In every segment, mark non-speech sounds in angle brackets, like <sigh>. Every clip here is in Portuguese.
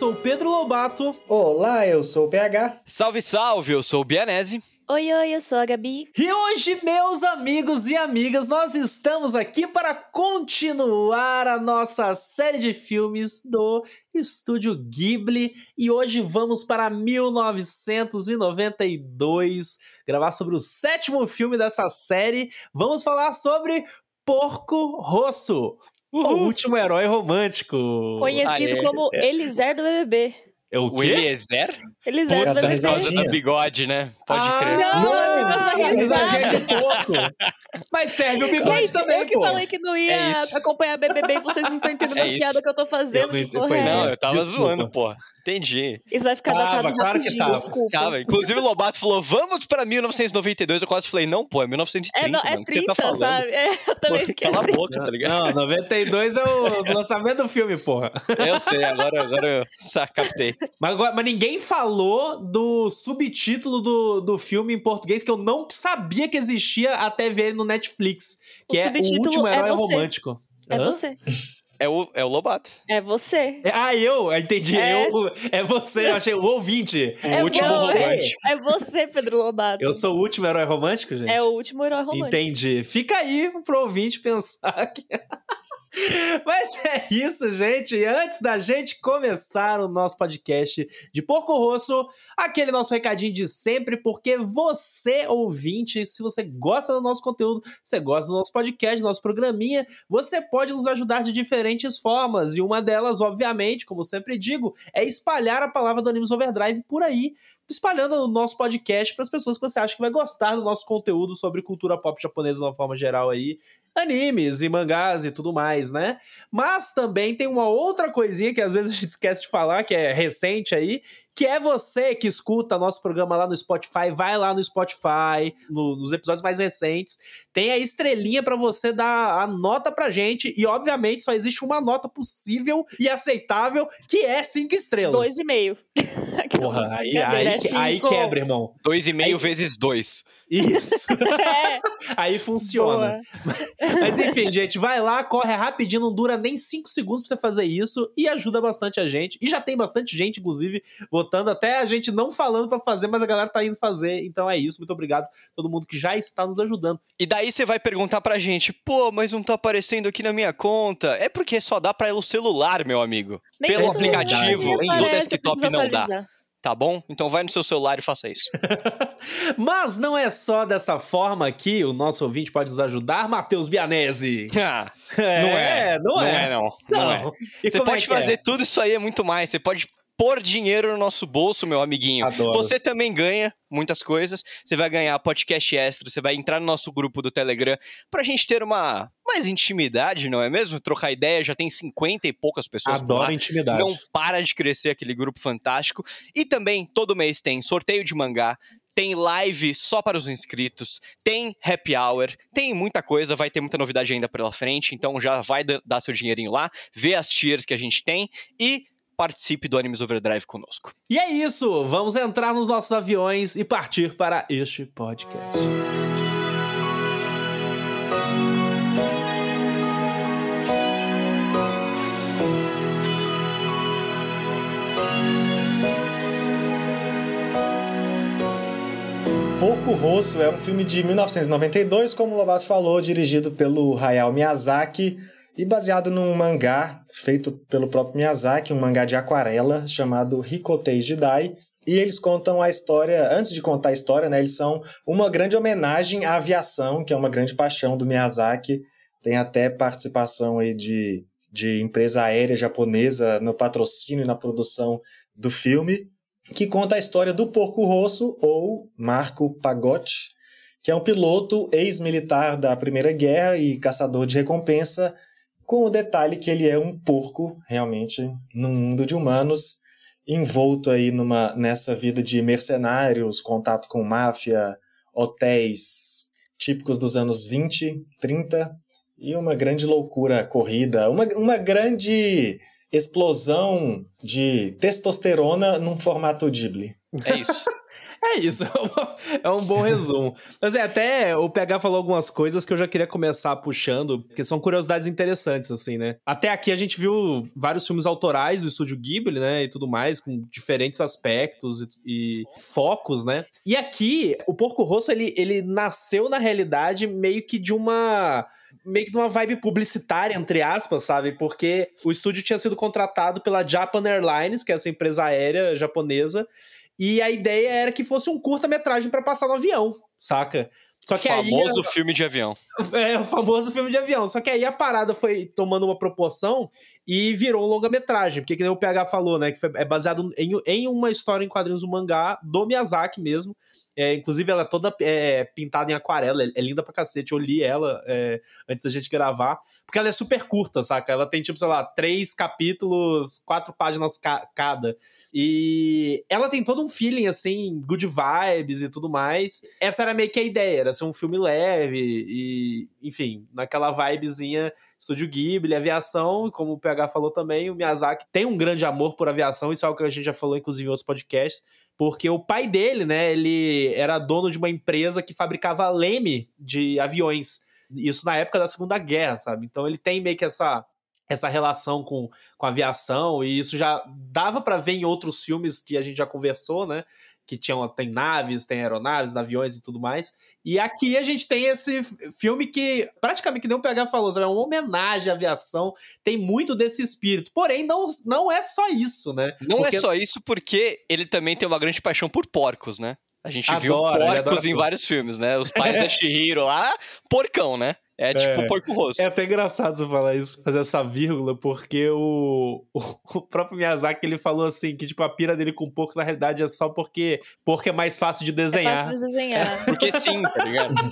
Sou o Pedro Lobato. Olá, eu sou o PH. Salve, salve, eu sou o Bianese. Oi, oi, eu sou a Gabi. E hoje, meus amigos e amigas, nós estamos aqui para continuar a nossa série de filmes do Estúdio Ghibli. E hoje vamos para 1992 gravar sobre o sétimo filme dessa série. Vamos falar sobre Porco Rosso. Uhul. O último herói romântico. Conhecido Aê. como Eliser do BBB. É o, o Eliezer? Eliezer Puta, por causa do bigode, né? Pode ah, crer. Não, não, não exagero de pouco. Mas serve o bigode Gente, também, eu que pô. falei que não ia é acompanhar BBB e vocês não estão entendendo é a piada que eu tô fazendo. Eu não, é. não, eu tava Desculpa. zoando, pô. Entendi. Isso vai ficar datado tava, claro rapidinho, que tava. desculpa. Tava. Inclusive o Lobato falou, vamos pra 1992. Eu quase falei, não, pô, é 1930, é, não, é mano. 30, que você tá falando? sabe? É, eu também pô, Cala assim. a boca, tá ligado? Não, 92 é o lançamento do filme, porra. Eu sei, agora, agora eu captei. Mas, agora, mas ninguém falou do subtítulo do, do filme em português que eu não sabia que existia até ver no Netflix. Que O é O Último é Herói você. Romântico. É Hã? você. É o, é o Lobato. É você. É- Ah, eu? Entendi. É. Eu, é você, eu achei o ouvinte. O é último você. romântico. É você, Pedro Lobato. Eu sou o último herói romântico, gente? É o último herói romântico. Entendi. Fica aí pro ouvinte pensar que. <laughs> <laughs> Mas é isso, gente. E antes da gente começar o nosso podcast de Porco Rosso, aquele nosso recadinho de sempre, porque você, ouvinte, se você gosta do nosso conteúdo, você gosta do nosso podcast, do nosso programinha, você pode nos ajudar de diferentes formas. E uma delas, obviamente, como sempre digo, é espalhar a palavra do Animes Overdrive por aí espalhando o nosso podcast para as pessoas que você acha que vai gostar do nosso conteúdo sobre cultura pop japonesa de uma forma geral aí, animes e mangás e tudo mais, né? Mas também tem uma outra coisinha que às vezes a gente esquece de falar, que é recente aí, que é você que escuta nosso programa lá no Spotify, vai lá no Spotify, no- nos episódios mais recentes, tem a estrelinha pra você dar a nota pra gente, e obviamente só existe uma nota possível e aceitável, que é cinco estrelas. Dois e meio. <laughs> Porra, aí, aí, aí quebra, irmão. Dois e meio vezes dois. Isso. <laughs> É, Aí funciona. boa. Mas enfim, gente, vai lá, corre rapidinho, não dura nem 5 segundos pra você fazer isso e ajuda bastante a gente. E já tem bastante gente, inclusive, votando, até a gente não falando pra fazer, mas a galera tá indo fazer. Então é isso, muito obrigado a todo mundo que já está nos ajudando. E daí você vai perguntar pra gente, pô, mas não tá aparecendo aqui na minha conta. É porque só dá pra ir no celular, meu amigo. Nem Pelo aplicativo do desktop não dá. Tá bom? Então vai no seu celular e faça isso. <laughs> Mas não é só dessa forma que o nosso ouvinte pode nos ajudar, Matheus Bianese. <laughs> Ah, É, não é. não é. não. Não, é. E Você é pode é? fazer tudo isso aí, é muito mais. Você pode pôr dinheiro no nosso bolso, meu amiguinho. Adoro. Você também ganha muitas coisas. Você vai ganhar podcast extra, você vai entrar no nosso grupo do Telegram pra gente ter uma mais intimidade, não é mesmo? Trocar ideia, já tem 50 e poucas pessoas por Adoro lá. intimidade. Não para de crescer aquele grupo fantástico. E também, todo mês tem sorteio de mangá, tem live só para os inscritos, tem happy hour, tem muita coisa, vai ter muita novidade ainda pela frente, então já vai da- dar seu dinheirinho lá, vê as tiers que a gente tem e participe do Animes Overdrive conosco. E é isso, vamos entrar nos nossos aviões e partir para este podcast. Porco Rosso é um filme de 1992, como o Lobato falou, dirigido pelo Hayao Miyazaki e baseado num mangá feito pelo próprio Miyazaki, um mangá de aquarela chamado Hikotei Jidai. E eles contam a história, antes de contar a história, né, eles são uma grande homenagem à aviação, que é uma grande paixão do Miyazaki. Tem até participação aí de, de empresa aérea japonesa no patrocínio e na produção do filme que conta a história do Porco Rosso, ou Marco Pagotti, que é um piloto ex-militar da Primeira Guerra e caçador de recompensa, com o detalhe que ele é um porco, realmente, num mundo de humanos, envolto aí numa, nessa vida de mercenários, contato com máfia, hotéis típicos dos anos 20, 30, e uma grande loucura corrida, uma, uma grande explosão de testosterona num formato Ghibli. É isso. É isso, <laughs> é um bom resumo. Mas é, até o PH falou algumas coisas que eu já queria começar puxando, porque são curiosidades interessantes, assim, né? Até aqui a gente viu vários filmes autorais do estúdio Ghibli, né? E tudo mais, com diferentes aspectos e, e focos, né? E aqui, o Porco Rosso, ele, ele nasceu na realidade meio que de uma meio que de uma vibe publicitária, entre aspas, sabe? Porque o estúdio tinha sido contratado pela Japan Airlines, que é essa empresa aérea japonesa, e a ideia era que fosse um curta-metragem para passar no avião, saca? Só que o famoso aí, filme de avião. É, o famoso filme de avião. Só que aí a parada foi tomando uma proporção e virou um longa-metragem. Porque, que nem o PH falou, né? Que é baseado em, em uma história em quadrinhos do mangá do Miyazaki mesmo. É, inclusive, ela é toda é, pintada em aquarela, é, é, linda pra cacete. Eu li ela é, antes da gente gravar, porque ela é super curta, saca? Ela tem, tipo, sei lá, três capítulos, quatro páginas ca cada. E ela tem todo um feeling, assim, good vibes e tudo mais. Essa era meio que a ideia, era ser um filme leve e, enfim, naquela vibezinha Estúdio Ghibli, aviação, como o PH falou também, o Miyazaki tem um grande amor por aviação, isso é algo que a gente já falou, inclusive, em outros podcasts porque o pai dele, né, ele era dono de uma empresa que fabricava leme de aviões. Isso na época da Segunda Guerra, sabe? Então ele tem meio que essa essa relação com, com a aviação e isso já dava para ver em outros filmes que a gente já conversou, né? Que tinham, tem naves, tem aeronaves, aviões e tudo mais. E aqui a gente tem esse filme que, praticamente, que nem o PH falou, é uma homenagem à aviação, tem muito desse espírito. Porém, não, não é só isso, né? Não é porque... é só isso porque ele também tem uma grande paixão por porcos, né? A gente adora, viu porcos em vários filmes, né? Os pais <laughs> da Shihiro lá, porcão, né? É tipo é, porco rosto. É até engraçado você falar isso, fazer essa vírgula, porque o, <laughs> o, próprio Miyazaki ele falou assim: que tipo, a pira dele com porco na realidade é só porque porco é mais fácil de desenhar. É fácil de desenhar. porque sim, tá ligado? <laughs>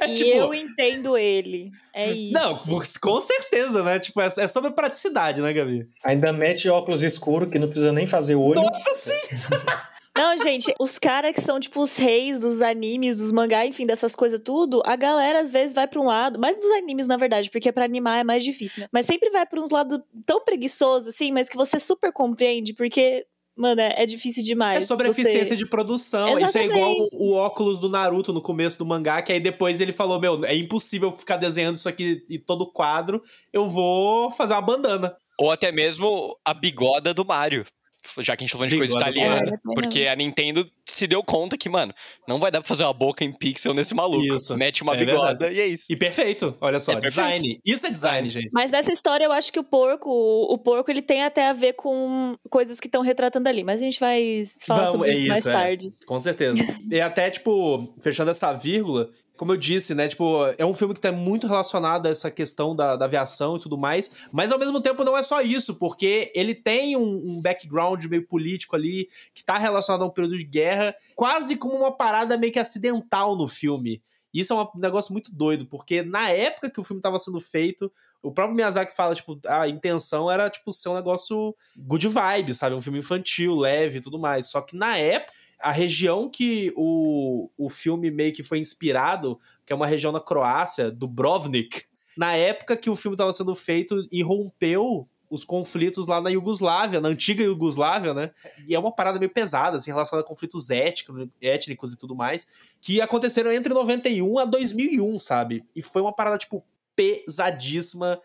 É, e tipo, eu entendo ele. É isso. Não, com certeza, né? Tipo, é, é sobre praticidade, né, Gabi? Ainda mete óculos escuros que não precisa nem fazer o olho. Nossa, sim! <laughs> Não, gente, os caras que são, tipo, os reis dos animes, dos mangá, enfim, dessas coisas tudo, a galera às vezes vai pra um lado, mais dos animes, na verdade, porque para animar é mais difícil, né? Mas sempre vai pra uns lados tão preguiçosos, assim, mas que você super compreende, porque Mano, é, é difícil demais. É sobre você... eficiência de produção. Exatamente. Isso é igual o, o, óculos do Naruto no começo do mangá, que aí depois ele falou: Meu, é impossível ficar desenhando isso aqui em todo quadro, eu vou fazer uma bandana. Ou até mesmo a bigoda do Mario já que a gente tá falando de coisa italiana. É, porque a Nintendo se deu conta que, mano, não vai dar pra fazer uma boca em pixel nesse maluco. Isso. Mete uma é bigoda verdade. e é isso. E perfeito, olha só, é design. Perfeito. Isso é design, gente. Mas nessa história eu acho que o porco, o porco, ele tem até a ver com coisas que estão retratando ali. Mas a gente vai falar Vamos, sobre é isso mais é. tarde. Com certeza. <laughs> e até, tipo, fechando essa vírgula, como eu disse, né? Tipo, é um filme que tá muito relacionado a essa questão da, da aviação e tudo mais, mas ao mesmo tempo não é só isso, porque ele tem um, um background meio político ali, que tá relacionado a um período de guerra, quase como uma parada meio que acidental no filme. Isso é um negócio muito doido, porque na época que o filme estava sendo feito, o próprio Miyazaki fala, tipo, a intenção era, tipo, ser um negócio good vibe, sabe? Um filme infantil, leve e tudo mais. Só que na época, a região que o, o filme meio que foi inspirado, que é uma região na Croácia, do Brovnik, na época que o filme estava sendo feito, irrompeu os conflitos lá na Iugoslávia, na antiga Iugoslávia, né? E é uma parada meio pesada, assim, relacionada a conflitos étnicos, étnicos e tudo mais, que aconteceram entre 91 a 2001, sabe? E foi uma parada, tipo, pesadíssima,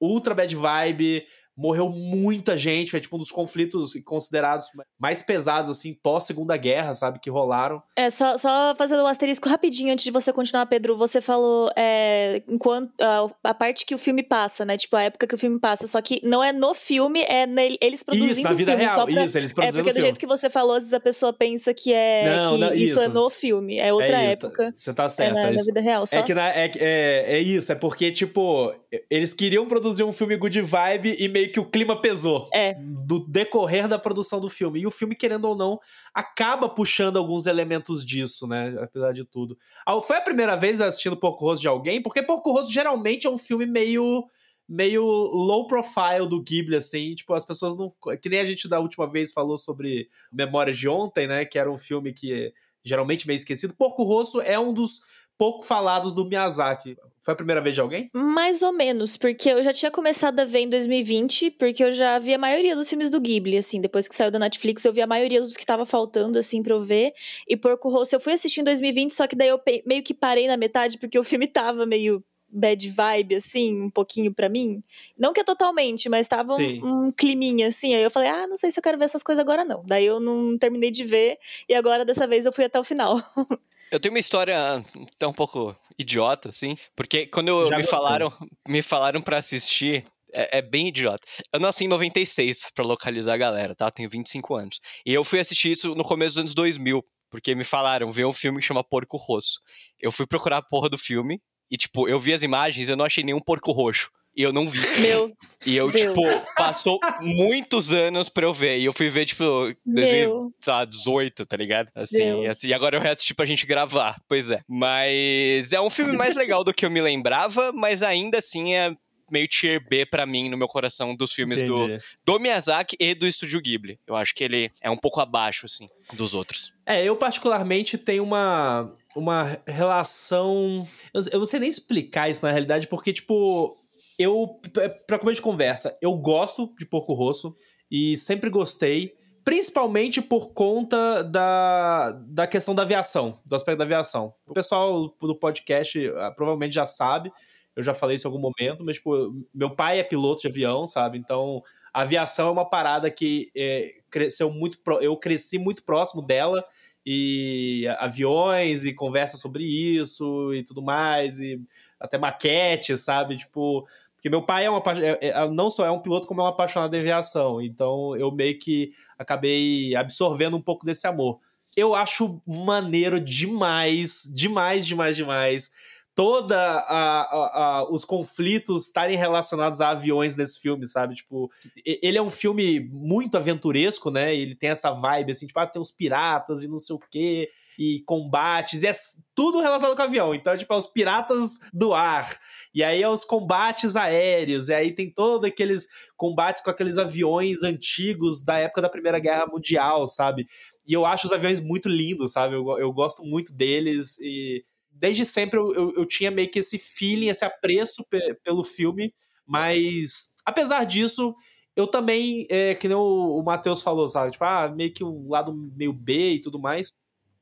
ultra bad vibe, morreu muita gente, foi tipo um dos conflitos considerados mais pesados, assim, pós-segunda guerra, sabe, que rolaram. É, só, só fazendo um asterisco rapidinho antes de você continuar, Pedro, você falou é, enquanto a, a, parte que o filme passa, né, tipo, a época que o filme passa, só que não é no filme, é nele, eles produzindo Isso, na vida filme, real, pra, isso, eles produzindo É, porque do jeito que você falou, às vezes a pessoa pensa que é, não, que não, isso. isso. é no filme, é outra é época. Você tá certo. É na, é na vida real, só. É que na, é, é, é isso, é porque, tipo, eles queriam produzir um filme good vibe e meio que o clima pesou. É. Do decorrer da produção do filme. E o filme, querendo ou não, acaba puxando alguns elementos disso, né? Apesar de tudo. Foi a primeira vez assistindo Porco Rosso de alguém, porque Porco Rosso geralmente é um filme meio meio low profile do Ghibli, assim, tipo, as pessoas não... Que nem a gente da última vez falou sobre Memórias de Ontem, né, que era um filme que geralmente meio esquecido. Porco Rosso é um dos pouco falados do Miyazaki. Foi a primeira vez de alguém? Mais ou menos, porque eu já tinha começado a ver em 2020, porque eu já vi a maioria dos filmes do Ghibli, assim, depois que saiu da Netflix, eu vi a maioria dos que tava faltando, assim, pra eu ver. E Porco Rosso eu fui assistir em 2020, só que daí eu meio que parei na metade, porque o filme tava meio bad vibe, assim, um pouquinho para mim. Não que é totalmente, mas tava um, um, climinha, assim. Aí eu falei, ah, não sei se eu quero ver essas coisas agora, não. Daí eu não terminei de ver, e agora dessa vez eu fui até o final. <laughs> Eu tenho uma história até um pouco idiota, assim, porque quando eu, me falaram, me falaram para assistir, é, é, bem idiota. Eu nasci em 96, para localizar a galera, tá? Eu tenho 25 anos. E eu fui assistir isso no começo dos anos 2000, porque me falaram, ver um filme que chama Porco Rosso. Eu fui procurar a porra do filme, e, tipo, eu vi as imagens eu não achei nenhum porco roxo. E eu não vi. Meu. E eu, Deus. tipo, passou muitos anos pra eu ver. E eu fui ver, tipo, 2018, tá ligado? Assim, assim. E agora eu reassisti pra gente gravar. Pois é. Mas é um filme mais legal do que eu me lembrava, mas ainda assim é meio tier B para mim no meu coração dos filmes do, do Miyazaki e do Estúdio Ghibli. Eu acho que ele é um pouco abaixo, assim, dos outros. É, eu particularmente tenho uma, uma relação. Eu não sei nem explicar isso na realidade, porque, tipo, eu. Pra começo de conversa, eu gosto de Porco Rosso e sempre gostei. Principalmente por conta da, da questão da aviação, do aspecto da aviação. O pessoal do podcast ah, provavelmente já sabe, eu já falei isso em algum momento, mas, tipo, meu pai é piloto de avião, sabe? Então, a aviação é uma parada que é, cresceu muito. Eu cresci muito próximo dela e aviões e conversa sobre isso e tudo mais, e até maquete, sabe? Tipo, porque meu pai é uma é, é, não só é um piloto, como é um apaixonado em aviação. Então eu meio que acabei absorvendo um pouco desse amor. Eu acho maneiro demais, demais, demais, demais toda a, a, a, os conflitos estarem relacionados a aviões nesse filme, sabe? Tipo, ele é um filme muito aventuresco, né? Ele tem essa vibe assim, tipo, ah, tem uns piratas e não sei o quê, e combates, e é tudo relacionado com avião. Então, tipo, é os piratas do ar. E aí é os combates aéreos, e aí tem todos aqueles combates com aqueles aviões antigos da época da Primeira Guerra Mundial, sabe? E eu acho os aviões muito lindos, sabe? Eu, eu gosto muito deles e desde sempre eu, eu, eu, tinha meio que esse feeling, esse apreço pe pelo filme, mas apesar disso, eu também, é, que nem o, o Matheus falou, sabe? Tipo, ah, meio que um lado meio B e tudo mais.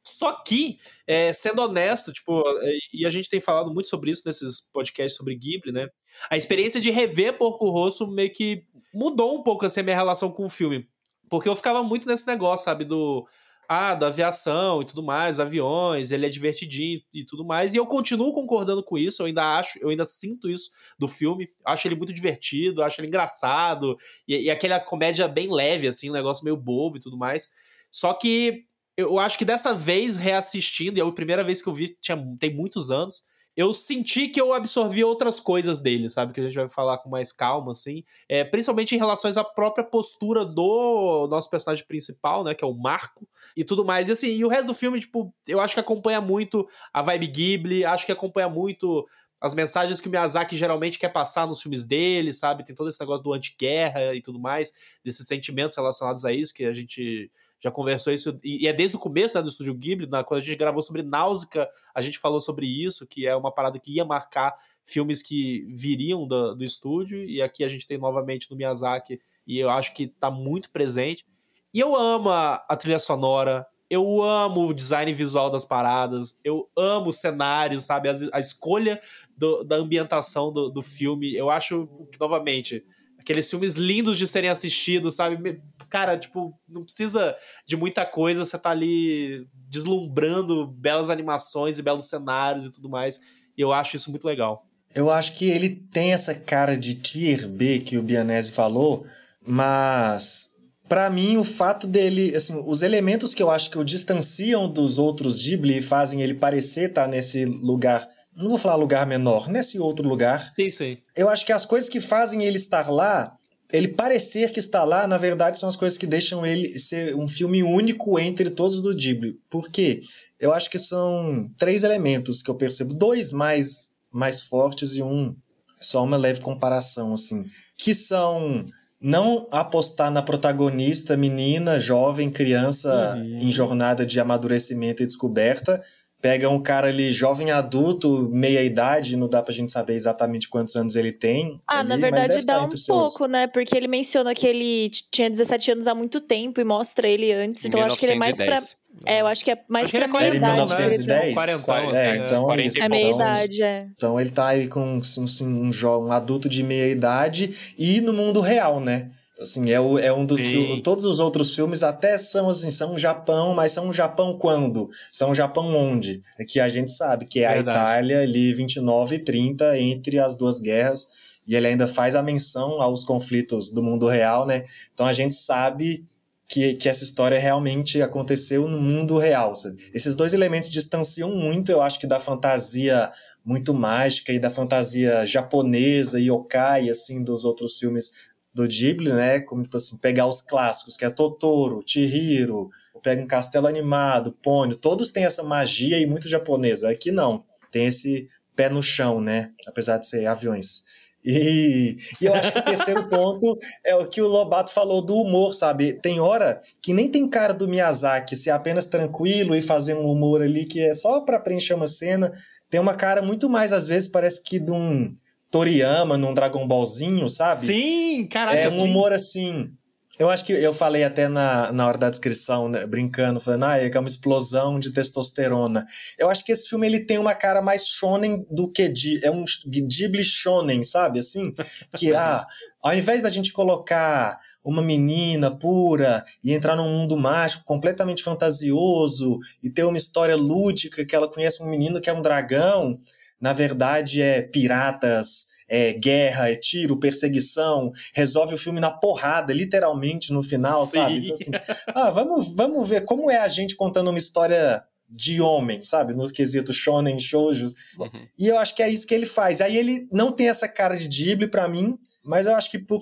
Só que, é, sendo honesto, tipo, é, e a gente tem falado muito sobre isso nesses podcasts sobre Ghibli, né? A experiência de rever Porco Rosso meio que mudou um pouco assim, a minha relação com o filme. Porque eu ficava muito nesse negócio, sabe? Do ah, da aviação e tudo mais, aviões, ele é divertidinho e tudo mais. E eu continuo concordando com isso, eu ainda acho, eu ainda sinto isso do filme. Acho ele muito divertido, acho ele engraçado, e, e aquela comédia bem leve, assim, um negócio meio bobo e tudo mais. Só que eu acho que dessa vez, reassistindo, e é a primeira vez que eu vi, tinha, tem muitos anos, eu senti que eu absorvi outras coisas dele, sabe? Que a gente vai falar com mais calma, assim. É, principalmente em relação à própria postura do nosso personagem principal, né? Que é o Marco e tudo mais. E assim, e o resto do filme, tipo, eu acho que acompanha muito a vibe Ghibli, acho que acompanha muito as mensagens que o Miyazaki geralmente quer passar nos filmes dele, sabe? Tem todo esse negócio do anti-guerra e tudo mais, desses sentimentos relacionados a isso que a gente já conversou isso, e é desde o começo né, do Estúdio Ghibli, na, quando a gente gravou sobre Náusea, a gente falou sobre isso, que é uma parada que ia marcar filmes que viriam do, do estúdio, e aqui a gente tem novamente no Miyazaki, e eu acho que tá muito presente. E eu amo a, a trilha sonora, eu amo o design visual das paradas, eu amo o cenário, sabe? A, a escolha do, da ambientação do, do filme. Eu acho, novamente, aqueles filmes lindos de serem assistidos, sabe? Cara, tipo, não precisa de muita coisa, você tá ali deslumbrando belas animações e belos cenários e tudo mais. E eu acho isso muito legal. Eu acho que ele tem essa cara de tier B que o Bianese falou, mas para mim o fato dele, assim, os elementos que eu acho que o distanciam dos outros Ghibli e fazem ele parecer estar tá nesse lugar não vou falar lugar menor, nesse outro lugar. Sim, sim. Eu acho que as coisas que fazem ele estar lá ele parecer que está lá, na verdade, são as coisas que deixam ele ser um filme único entre todos do Ghibli. Por quê? Eu acho que são três elementos que eu percebo, dois mais mais fortes e um só uma leve comparação assim, que são não apostar na protagonista menina, jovem, criança uhum. em jornada de amadurecimento e descoberta, pega um cara ali jovem adulto, meia idade, não dá pra gente saber exatamente quantos anos ele tem. Ah, ali, na mas verdade dá um pouco, né? Porque ele menciona que ele tinha 17 anos há muito tempo e mostra ele antes, então eu acho que ele é mais pra. 1910. É, eu acho que é mais Acho que ele pra é Era em meia idade. 1910? Quarentão, é, assim, então é 40 isso. e É meia Então, idade, é. Então ele tá aí com assim, um, jo- um adulto de meia idade e no mundo real, né? Assim, é, o, é um dos Sim. filmes. Todos os outros filmes até são assim, são Japão, mas são Japão quando? São Japão onde? É que a gente sabe que é Verdade. a Itália ali 29 e 30 entre as duas guerras. E ele ainda faz a menção aos conflitos do mundo real, né? Então a gente sabe que, que essa história realmente aconteceu no mundo real. sabe? Esses dois elementos distanciam muito, eu acho que da fantasia muito mágica e da fantasia japonesa e yokai, assim, dos outros filmes do Ghibli, né? Como, tipo assim, pegar os clássicos, que é Totoro, Chihiro, pega um castelo animado, Pônio, todos têm essa magia e muito japonesa. Aqui não, tem esse pé no chão, né? Apesar de ser aviões. E, e eu acho que o terceiro <laughs> ponto é o que o Lobato falou do humor, sabe? Tem hora que nem tem cara do Miyazaki ser apenas tranquilo e fazer um humor ali que é só para preencher uma cena. Tem uma cara muito mais, às vezes, parece que de um Toriyama num Dragon Ballzinho, sabe? Sim, caraca, É um humor assim. Eu acho que eu falei até na, na hora da descrição, né, brincando, falando, ah, é que é uma explosão de testosterona. Eu acho que esse filme ele tem uma cara mais shonen do que Ghi- é um Ghibli shonen, sabe? Assim, que <laughs> ah, ao invés da gente colocar uma menina pura e entrar num mundo mágico completamente fantasioso e ter uma história lúdica que ela conhece um menino que é um dragão, na verdade é piratas, é guerra, é tiro, perseguição, resolve o filme na porrada, literalmente no final, Sim. sabe? Então, assim, ah, vamos, vamos ver como é a gente contando uma história de homem, sabe? Nos quesitos shonen, shoujos. Uhum. E eu acho que é isso que ele faz. Aí ele não tem essa cara de Ghibli pra mim, mas eu acho que por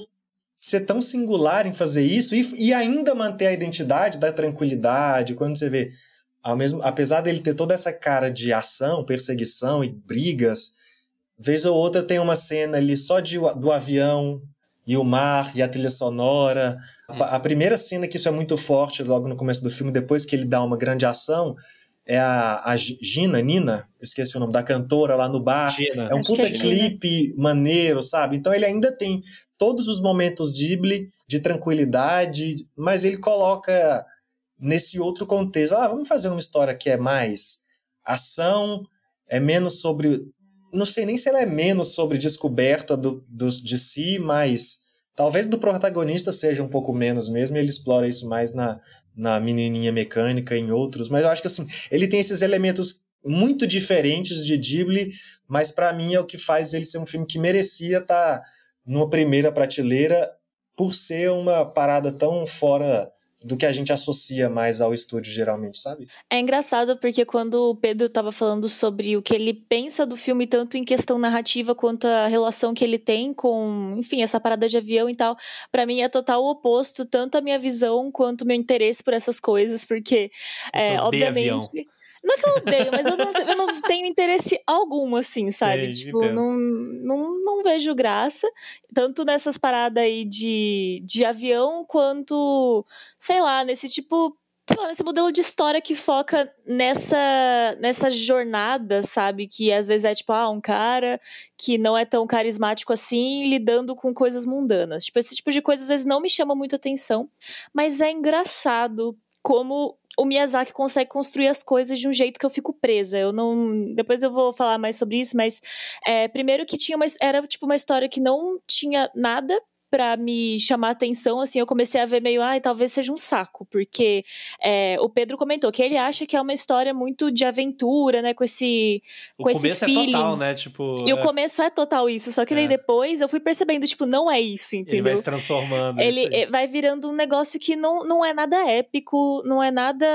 ser tão singular em fazer isso e, e ainda manter a identidade da tranquilidade, quando você vê, ao mesmo, apesar dele ter toda essa cara de ação, perseguição e brigas, vez ou outra tem uma cena ali só de, do avião e o mar e a trilha sonora. A, a primeira cena que isso é muito forte logo no começo do filme, depois que ele dá uma grande ação, é a, a Gi- Gina, Nina, eu esqueci o nome da cantora lá no bar. Imagina. É um Acho que puta é Gina. clipe maneiro, sabe? Então ele ainda tem todos os momentos Ghibli de tranquilidade, mas ele coloca nesse outro contexto. Ah, vamos fazer uma história que é mais ação, é menos sobre. Não sei nem se ela é menos sobre descoberta do, dos de si, mas talvez do protagonista seja um pouco menos mesmo, ele explora isso mais na, na menininha mecânica em outros. Mas eu acho que assim, ele tem esses elementos muito diferentes de Ghibli, mas para mim é o que faz ele ser um filme que merecia estar numa primeira prateleira por ser uma parada tão fora do que a gente associa mais ao estúdio geralmente, sabe? É engraçado porque quando o Pedro tava falando sobre o que ele pensa do filme, tanto em questão narrativa quanto a relação que ele tem com, enfim, essa parada de avião e tal, pra mim é total o oposto, tanto a minha visão quanto o meu interesse por essas coisas, porque, é, odeia obviamente. avião. Não é que eu odeio, mas eu não, eu não tenho interesse algum, assim, sabe? Sei, tipo, entendo. não, não, não vejo graça, tanto nessas paradas aí de, de avião, quanto, sei lá, nesse tipo sei lá, nesse modelo de história que foca nessa, nessa jornada, sabe? Que às vezes é tipo, ah, um cara que não é tão carismático assim, lidando com coisas mundanas. Tipo, esse tipo de coisa às vezes não me chama muito atenção, mas é engraçado como o Miyazaki consegue construir as coisas de um jeito que eu fico presa. Eu não. Depois eu vou falar mais sobre isso, mas é, primeiro que tinha uma. Era tipo uma história que não tinha nada pra me chamar atenção, assim, eu comecei a ver meio, ai, talvez seja um saco, porque é, o Pedro comentou que ele acha que é uma história muito de aventura, né, com esse O com esse começo é feeling. total, né? Tipo. E é, o começo é total isso, só que daí É. depois eu fui percebendo, tipo, não é isso, ele entendeu? vai se transformando. é Ele eh, vai virando um negócio que não, não é nada épico, não é nada.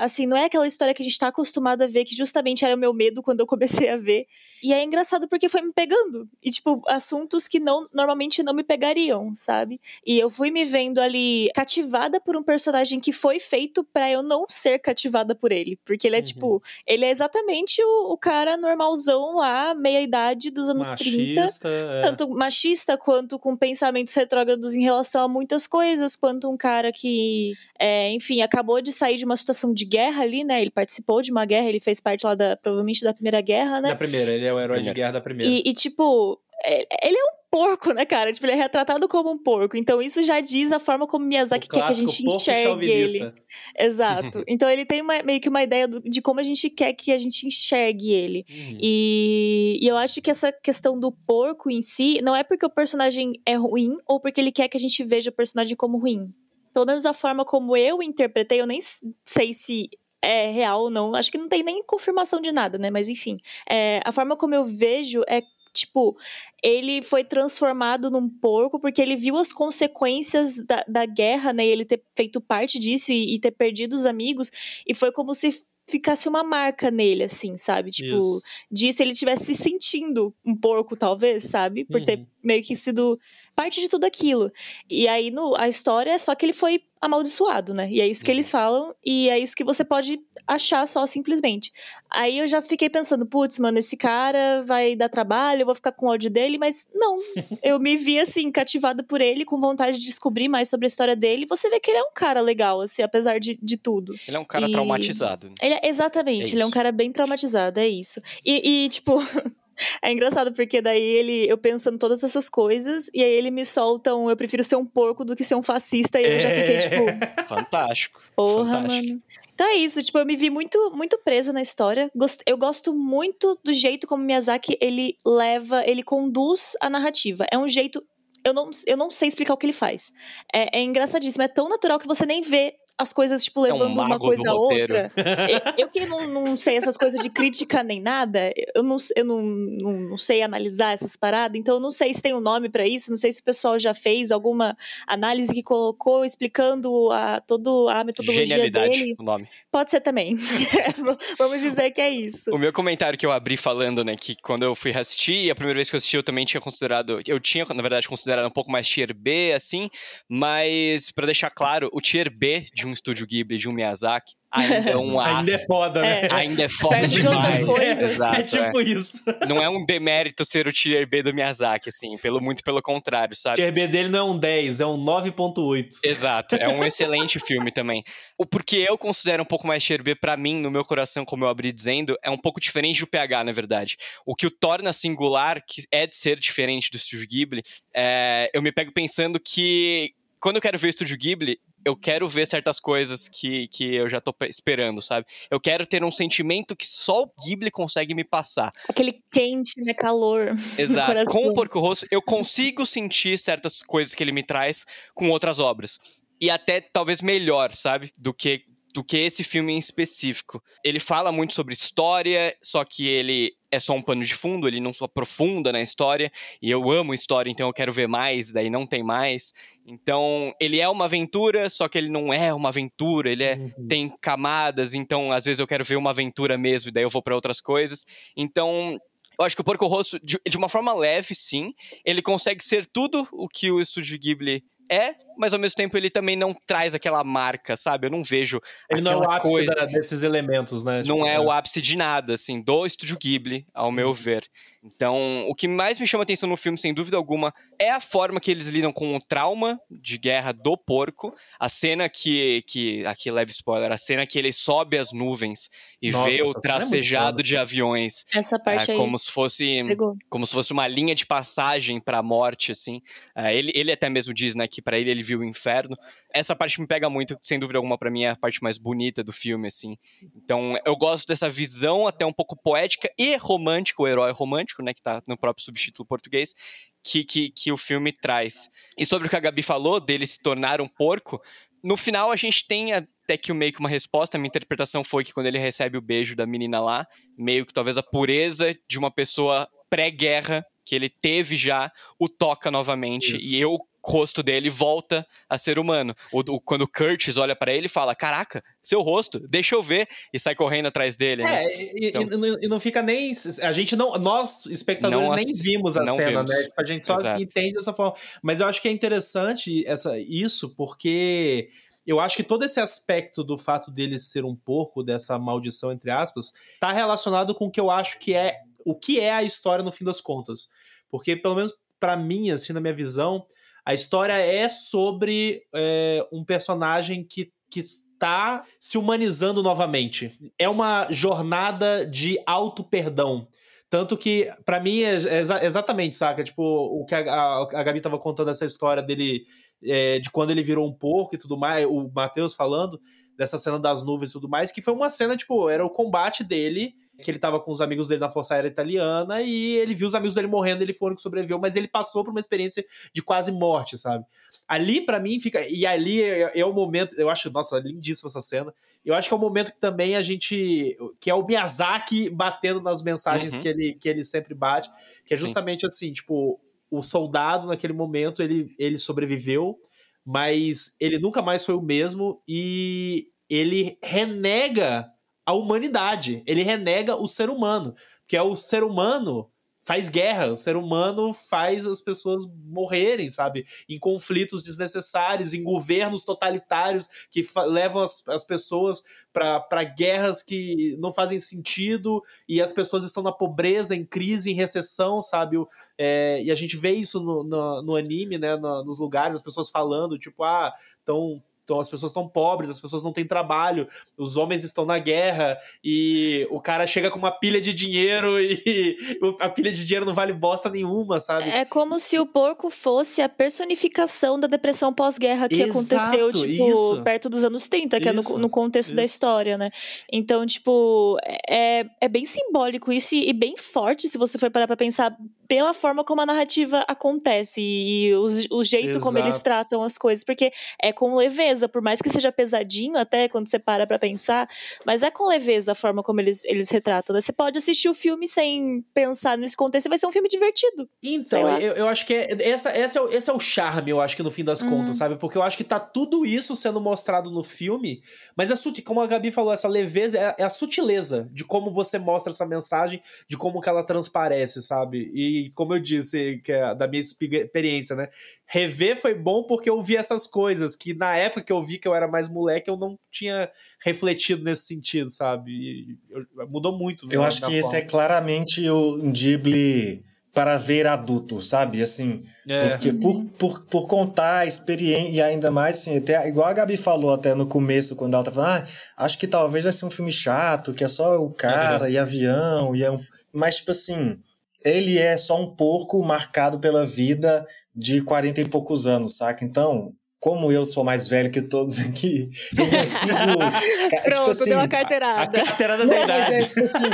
Assim, não é aquela história que a gente tá acostumado a ver, que justamente era o meu medo quando eu comecei a ver. E é engraçado porque foi me pegando. E, tipo, assuntos que não normalmente não me pegariam. Sabe? E eu fui me vendo ali cativada por um personagem que foi feito para eu não ser cativada por ele. Porque ele é, uhum. tipo, ele é exatamente o, o, cara normalzão lá, meia-idade dos anos machista, 30. É. Tanto machista quanto com pensamentos retrógrados em relação a muitas coisas, quanto um cara que, é, enfim, acabou de sair de uma situação de guerra ali, né? Ele participou de uma guerra, ele fez parte lá da, provavelmente da Primeira Guerra, né? Da Primeira, ele é o herói de guerra da Primeira. E, e tipo, é, ele é um porco, né, cara? Tipo, ele é retratado como um porco. Então, isso já diz a forma como Miyazaki quer que a gente enxergue ele. Exato. <laughs> então, ele tem uma, meio que uma ideia do, de como a gente quer que a gente enxergue ele. Uhum. E, e eu acho que essa questão do porco em si, não é porque o personagem é ruim ou porque ele quer que a gente veja o personagem como ruim. Pelo menos a forma como eu interpretei, eu nem sei se é real ou não. Acho que não tem nem confirmação de nada, né? Mas enfim. É, a forma como eu vejo é tipo, ele foi transformado num porco porque ele viu as consequências da, da guerra, né? Ele ter feito parte disso e, e ter perdido os amigos. E foi como se ficasse uma marca nele, assim, sabe? Tipo, Isso. disso ele tivesse se sentindo um porco, talvez, sabe? Por uhum. ter meio que sido parte de tudo aquilo. E aí no, a história é só que ele foi amaldiçoado, né? E é isso que eles uhum. falam, e é isso que você pode achar só simplesmente. Aí eu já fiquei pensando, putz, mano, esse cara vai dar trabalho, eu vou ficar com ódio dele, mas não. <laughs> eu me vi assim, cativada por ele, com vontade de descobrir mais sobre a história dele. Você vê que ele é um cara legal, assim, apesar de, de tudo. Ele é um cara e... traumatizado. Ele é, exatamente, é ele é um cara bem traumatizado, é isso. E, e tipo. <laughs> É engraçado, porque daí ele, eu pensando todas essas coisas, e aí ele me solta um eu prefiro ser um porco do que ser um fascista, e eu é... já fiquei, tipo. <laughs> Fantástico. Porra, Fantástico. mano. Então é isso, tipo, eu me vi muito, muito presa na história. Eu gosto muito do jeito como Miyazaki ele leva, ele conduz a narrativa. É um jeito. Eu não, eu não sei explicar o que ele faz. É, é engraçadíssimo, é tão natural que você nem vê as coisas, tipo, levando é um uma coisa a outra. <laughs> eu, eu, que não, não sei essas coisas de crítica nem nada, eu não, eu não, não, não sei analisar essas paradas, então eu não sei se tem um nome para isso, não sei se o pessoal já fez alguma análise que colocou explicando a, toda a metodologia Genialidade, dele. o nome. Pode ser também. <laughs> Vamos dizer que é isso. O meu comentário que eu abri falando, né, que quando eu fui assistir, a primeira vez que eu assisti eu também tinha considerado, eu tinha, na verdade, considerado um pouco mais tier B, assim, mas para deixar claro, o tier B de um estúdio Ghibli, de um Miyazaki, ainda é um <laughs> ainda é foda, né? É. Ainda é foda demais. É, Exato, é tipo é. isso. <laughs> Não é um demérito ser o tier B do Miyazaki, assim, pelo, muito pelo contrário, sabe? O tier B dele não é um 10, é um 9.8. Exato, é um excelente filme também. O porque eu considero um pouco mais tier B, pra mim, no meu coração, como eu abri dizendo, é um pouco diferente do PH, na verdade. O que o torna singular, que é de ser diferente do Estúdio Ghibli, é, eu me pego pensando que quando eu quero ver o Estúdio Ghibli, eu quero ver certas coisas que, que eu já tô esperando, sabe? Eu quero ter um sentimento que só o Ghibli consegue me passar. Aquele quente, né? Calor. <laughs> Exato. Com o Porco Rosso, eu consigo sentir certas coisas que ele me traz com outras obras. E até talvez melhor, sabe? Do que do que esse filme em específico. Ele fala muito sobre história, só que ele é só um pano de fundo, ele não se aprofunda na história, e eu amo história, então eu quero ver mais, daí não tem mais. Então, ele é uma aventura, só que ele não é uma aventura, ele é, uhum. tem camadas, então às vezes eu quero ver uma aventura mesmo, e daí eu vou para outras coisas. Então, eu acho que o Porco Rosso, de, de uma forma leve, sim, ele consegue ser tudo o que o estúdio Ghibli é, mas ao mesmo tempo ele também não traz aquela marca, sabe? Eu não vejo ele não é o ápice coisa. Da, desses elementos, né? Não tipo, é, é o ápice de nada, assim, do Estúdio Ghibli, ao meu uhum. ver. Então, o que mais me chama atenção no filme, sem dúvida alguma, é a forma que eles lidam com o trauma de guerra do porco. A cena que, que aqui leve spoiler, a cena que ele sobe as nuvens e Nossa, vê o tracejado é de aviões. Essa parte é, aí. Como se fosse, como se fosse uma linha de passagem para a morte, assim. É, ele, ele até mesmo diz, né, que para ele ele viu o inferno. Essa parte me pega muito, sem dúvida alguma, para mim é a parte mais bonita do filme, assim. Então, eu gosto dessa visão até um pouco poética e romântica, o herói romântico né, que está no próprio subtítulo português, que, que, que o filme traz. E sobre o que a Gabi falou, dele se tornar um porco, no final a gente tem até que meio que uma resposta. A minha interpretação foi que quando ele recebe o beijo da menina lá, meio que talvez a pureza de uma pessoa pré-guerra que ele teve já o toca novamente Isso. e eu rosto dele volta a ser humano. O, o- quando o Curtis olha pra ele e fala: Caraca, seu rosto, deixa eu ver, e sai correndo atrás dele. né? É, e, Então- e- e não- fica nem. A gente não. Nós, espectadores, nem vimos a cena, vimos. né? Tipo, a gente só Exato. entende dessa forma. Mas eu acho que é interessante essa, isso, porque eu acho que todo esse aspecto do fato dele ser um porco, dessa maldição, entre aspas, tá relacionado com o que eu acho que é o que é a história no fim das contas. Porque, pelo menos pra mim, assim, na minha visão, a história é sobre é, um personagem que, que está se humanizando novamente. É uma jornada de auto-perdão. Tanto que, pra mim, é, exa- exatamente, saca? Tipo, o que a, a, a Gabi tava contando essa história dele, é, de quando ele virou um porco e tudo mais, o Matheus falando dessa cena das nuvens e tudo mais, que foi uma cena, tipo, era o combate dele, que ele tava com os amigos dele na Força Aérea Italiana e ele viu os amigos dele morrendo, ele foi o que sobreviveu, mas ele passou por uma experiência de quase morte, sabe? Ali, pra mim, fica. E ali é, é o momento. Eu acho, nossa, lindíssima essa cena. Eu acho que é o momento que também a gente. Que é o Miyazaki batendo nas mensagens Uhum. que, ele, que ele sempre bate. Que é Sim. justamente assim, tipo, o soldado naquele momento ele, ele sobreviveu, mas ele nunca mais foi o mesmo e ele renega a humanidade. Ele renega o ser humano. Que é o ser humano faz guerra, o ser humano faz as pessoas morrerem, sabe? Em conflitos desnecessários, em governos totalitários que levam as, as pessoas para guerras que não fazem sentido e as pessoas estão na pobreza, em crise, em recessão, sabe? É, e a gente vê isso no, no, no anime, né? nos lugares, as pessoas falando, tipo, ah, então. Então as pessoas estão pobres, as pessoas não têm trabalho, os homens estão na guerra e o cara chega com uma pilha de dinheiro <laughs> e a pilha de dinheiro não vale bosta nenhuma, sabe? É como se o porco fosse a personificação da depressão pós-guerra que Exato, aconteceu, tipo, isso. perto dos anos 30, que é Isso, no, no contexto da isso. história, né? Então, tipo, é, é bem simbólico isso e, e bem forte se você for parar pra pensar pela forma como a narrativa acontece e, o, o jeito como eles Exato. tratam as coisas, porque é com leveza, por mais que seja pesadinho até quando você para pra pensar, mas é com leveza a forma como eles, eles retratam. né? Você pode assistir o filme sem pensar nesse contexto vai ser um filme divertido. Então, eu, eu acho que é, essa, esse, é o, esse é o charme, eu acho que no fim das Hum. contas, sabe? Porque eu acho que tá tudo isso sendo mostrado no filme, mas é sutil, como a Gabi falou, essa leveza é, é a sutileza de como você mostra essa mensagem, de como que ela transparece, sabe? E como eu disse, que é da minha expe- experiência, né? Rever foi bom porque eu vi essas coisas que na época que eu vi que eu era mais moleque, eu não tinha refletido nesse sentido, sabe? E eu- mudou muito. Eu na- acho que esse é forma. claramente o Ghibli para ver adulto, sabe? Assim, É. porque por, por, por contar a experiência, e ainda mais, assim, até, igual a Gabi falou até no começo, quando ela tá falando, ah, acho que talvez vai ser um filme chato, que é só o cara e avião, e é um... mas, tipo assim, ele é só um porco marcado pela vida de 40 e poucos anos, saca? Então, como eu sou mais velho que todos aqui, eu consigo. <laughs> ca- Pronto, tipo assim, deu uma A carteirada. carteirada da não, mas idade. é tipo assim,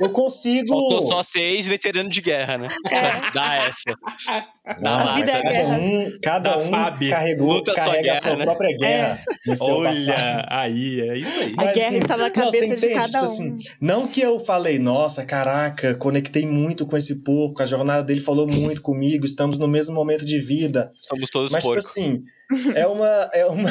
eu consigo. Faltou só seis veterano de guerra, né? É. Dá essa. Não, Dá vida é cada guerra. um, cada Da um carregou, Luta carrega a guerra, sua né? própria guerra no seu passado. Olha, aí, é isso aí. A Mas, guerra assim, estava na não, cabeça você de entende? cada Tipo um. assim, não que eu falei, nossa, caraca, conectei muito com esse porco, a jornada dele falou muito comigo, estamos no mesmo momento de vida. Somos todos Mas, tipo porcos. assim, é uma, é, uma,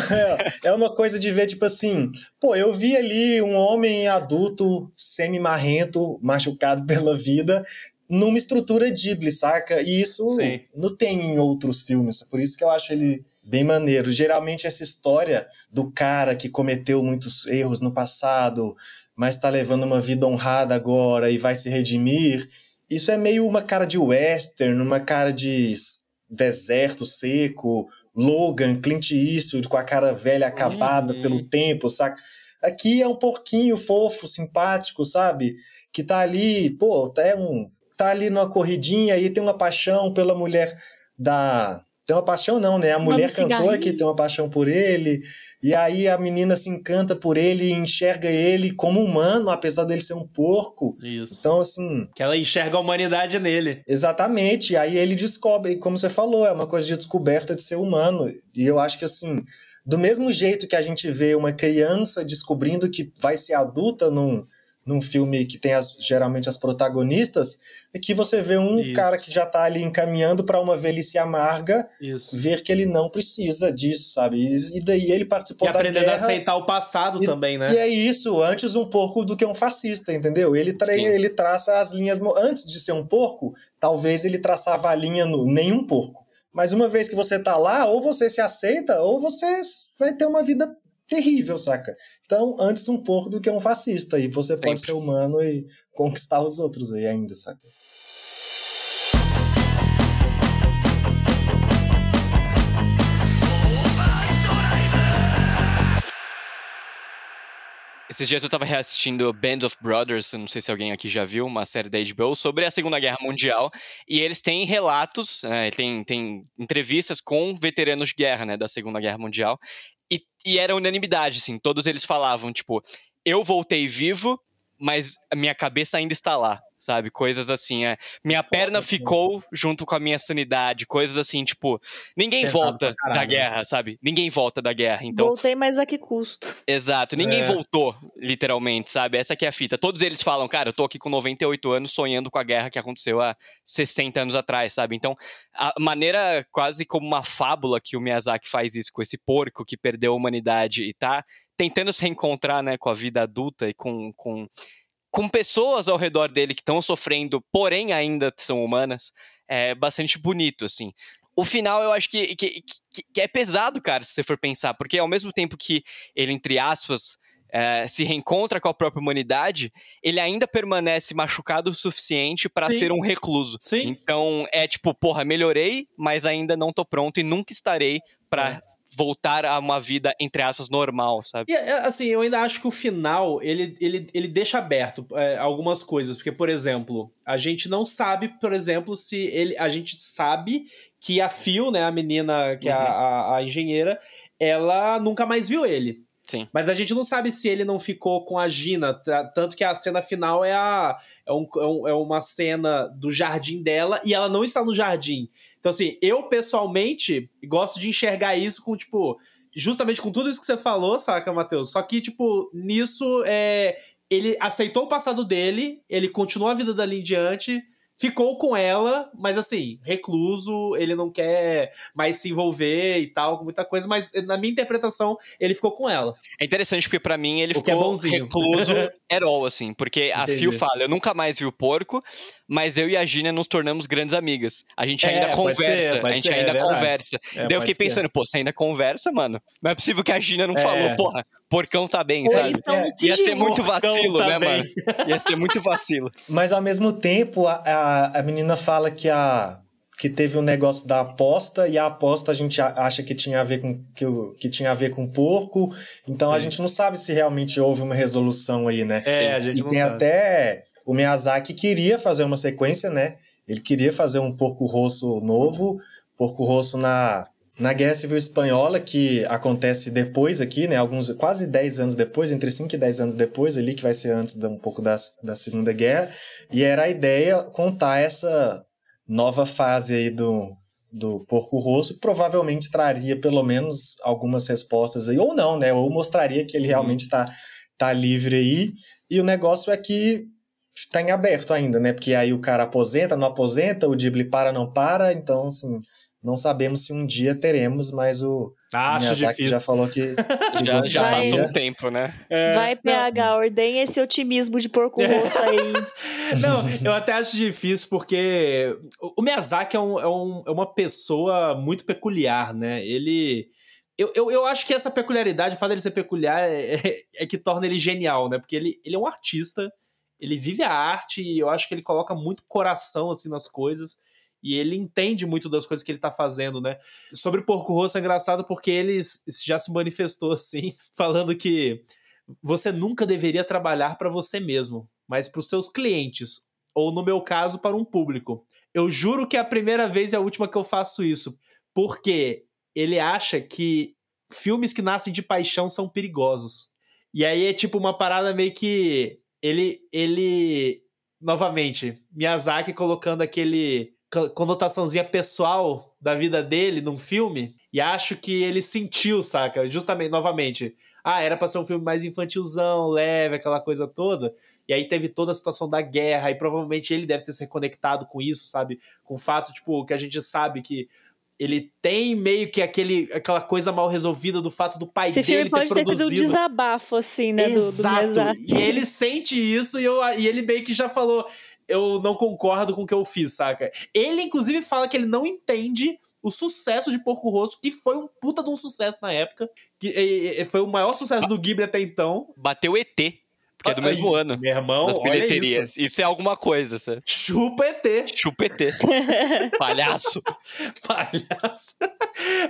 é uma coisa de ver, tipo assim, pô, eu vi ali um homem adulto, semi-marrento, machucado pela vida, numa estrutura Ghibli, saca? E isso Sim. não tem em outros filmes, por isso que eu acho ele bem maneiro. Geralmente essa história do cara que cometeu muitos erros no passado, mas tá levando uma vida honrada agora e vai se redimir, isso é meio uma cara de western, uma cara de deserto seco, Logan, Clint Eastwood com a cara velha acabada Uhum. pelo tempo, saca? Aqui é um porquinho fofo, simpático, sabe? Que tá ali, pô, tá, um, tá ali numa corridinha e tem uma paixão pela mulher da. Tem uma paixão, não, né? A mulher cantora que tem uma paixão por ele. E aí a menina se encanta por ele e enxerga ele como humano, apesar dele ser um porco. Isso. Então, assim, Que ela enxerga a humanidade nele. Exatamente. Aí ele descobre, como você falou, é uma coisa de descoberta de ser humano. E eu acho que assim, do mesmo jeito que a gente vê uma criança descobrindo que vai ser adulta num, num filme que tem as, geralmente as protagonistas, é que você vê um Isso. cara que já tá ali encaminhando para uma velhice amarga, Isso. ver que ele não precisa disso, sabe? E, e daí ele participou E da aprendendo guerra. a aceitar o passado E- também, né? E é isso, antes um porco do que um fascista, entendeu? Ele, tra Sim. ele traça as linhas. Antes de ser um porco, talvez ele traçava a linha no nenhum porco. Mas uma vez que você tá lá, ou você se aceita, ou você vai ter uma vida terrível, saca? Então, antes um porco do que um fascista. E você pode Sempre. ser humano e <laughs> conquistar os outros aí ainda, saca? Esses dias eu tava reassistindo Band of Brothers, não sei se alguém aqui já viu, uma série da HBO, sobre a Segunda Guerra Mundial. E eles têm relatos, né, tem, tem entrevistas com veteranos de guerra, né, da Segunda Guerra Mundial. E, era unanimidade, assim, todos eles falavam, tipo, eu voltei vivo, mas a minha cabeça ainda está lá, sabe? Coisas assim, é. Minha perna ficou junto com a minha sanidade, coisas assim, tipo, ninguém Pesado volta da guerra, sabe? Ninguém volta da guerra. Então, Voltei, mas a que custo? Exato, ninguém É. voltou, literalmente, sabe? Essa que é a fita. Todos eles falam, cara, eu tô aqui com 98 anos sonhando com a guerra que aconteceu há 60 anos atrás, sabe? Então, a maneira quase como uma fábula que o Miyazaki faz isso com esse porco que perdeu a humanidade e tá tentando se reencontrar, né, com a vida adulta e com, com, com pessoas ao redor dele que estão sofrendo, porém ainda são humanas, é bastante bonito, assim. O final eu acho que, que, que, é pesado, cara, se você for pensar, porque ao mesmo tempo que ele, entre aspas, é, se reencontra com a própria humanidade, ele ainda permanece machucado o suficiente para ser um recluso. Sim. Então é tipo, porra, melhorei, mas ainda não tô pronto e nunca estarei pra voltar a uma vida, entre aspas, normal, sabe? E, é, assim, eu ainda acho que o final, ele, ele, ele deixa aberto é, algumas coisas. Porque, por exemplo, a gente não sabe, por exemplo, se ele... A gente sabe que a Phil, né, a menina, que é a, a, a engenheira, ela nunca mais viu ele. Sim. Mas a gente não sabe se ele não ficou com a Gina. tá- Tanto que a cena final é, a, é, é, um- é uma cena do jardim dela e ela não está no jardim. Então, assim, eu pessoalmente gosto de enxergar isso com, tipo, justamente com tudo isso que você falou, saca, Matheus? Só que, tipo, nisso é. Ele aceitou o passado dele, ele continuou a vida dali em diante, ficou com ela, mas assim, recluso, ele não quer mais se envolver e tal, com muita coisa, mas na minha interpretação, ele ficou com ela. É interessante porque pra mim ele O é ficou bonzinho. recluso <laughs> herói, assim, porque a Entendi. Phil fala, eu nunca mais vi o porco, mas eu e a Gina nos tornamos grandes amigas. A gente É, ainda conversa, ser, a gente ser, é ainda verdade. conversa. É, Daí eu fiquei ser. pensando, pô, você ainda conversa, mano? Não é possível que a Gina não É. falou, porra, porcão tá bem, sabe? eles estão É, Ia ser muito vacilo, tá né, bem. mano? <laughs> Ia ser muito vacilo. Mas ao mesmo tempo, a, a, a menina fala que a que teve um negócio da aposta e a aposta a gente a- acha que tinha a ver com que, o- que tinha a ver com porco. Então a Sim. gente não sabe se realmente houve uma resolução aí, né? É, Sim. a gente e não tem sabe. até o Miyazaki queria fazer uma sequência, né? Ele queria fazer um Porco Rosso novo, Porco Rosso na na Guerra Civil Espanhola, que acontece depois aqui, né? Alguns, quase 10 anos depois, entre 5 e 10 anos depois, ali, que vai ser antes da, um pouco das, da Segunda Guerra. E era a ideia contar essa nova fase aí do, do Porco Rosso. Provavelmente traria pelo menos algumas respostas aí, ou não, né? Ou mostraria que ele realmente está tá livre aí. E o negócio é que está em aberto ainda, né? Porque aí o cara aposenta, não aposenta, o Ghibli para, não para. Então, assim, não sabemos se um dia teremos, mas o Acho Miyazaki difícil. já falou que, que <laughs> Já, já Vai. passou um tempo, né? É, Vai, PH, ordenha esse otimismo de porco rosso aí. <laughs> Não, eu até acho difícil porque o o Miyazaki é, um, é, um- é uma pessoa muito peculiar, né? Ele. Eu, eu, eu acho que essa peculiaridade, o fato dele ser peculiar, é, é- é que torna ele genial, né? Porque ele, ele é um artista, ele vive a arte e eu acho que ele coloca muito coração assim nas coisas. E ele entende muito das coisas que ele tá fazendo, né? Sobre o Porco Rosso é engraçado porque ele já se manifestou assim, <laughs> falando que você nunca deveria trabalhar para você mesmo, mas para os seus clientes, ou no meu caso, para um público. Eu juro que é a primeira vez e a última que eu faço isso, porque ele acha que filmes que nascem de paixão são perigosos. E aí é tipo uma parada meio que ele ele novamente, Miyazaki colocando aquele conotaçãozinha pessoal da vida dele num filme, e acho que ele sentiu, saca? Justamente, novamente, ah, era pra ser um filme mais infantilzão, leve, aquela coisa toda. E aí teve toda a situação da guerra, e provavelmente ele deve ter se reconectado com isso, sabe? Com o fato, tipo, que a gente sabe que ele tem meio que aquele, aquela coisa mal resolvida do fato do pai Esse dele filme pode ter ter produzido. sido um desabafo, assim, né? do- Do, Exato. Miyazaki. e ele sente isso e, eu, e ele meio que já falou: eu não concordo com o que eu fiz, saca? Ele, inclusive, fala que ele não entende o sucesso de Porco Rosso, que foi um puta de um sucesso na época. Que e- e- foi o maior sucesso do Ghibli até então. Bateu ET, porque é do mesmo ano. Meu irmão, Das olha bilheterias. isso. Isso. é alguma coisa, sabe? Chupa ET. Chupa ET. <laughs> Palhaço. Palhaço.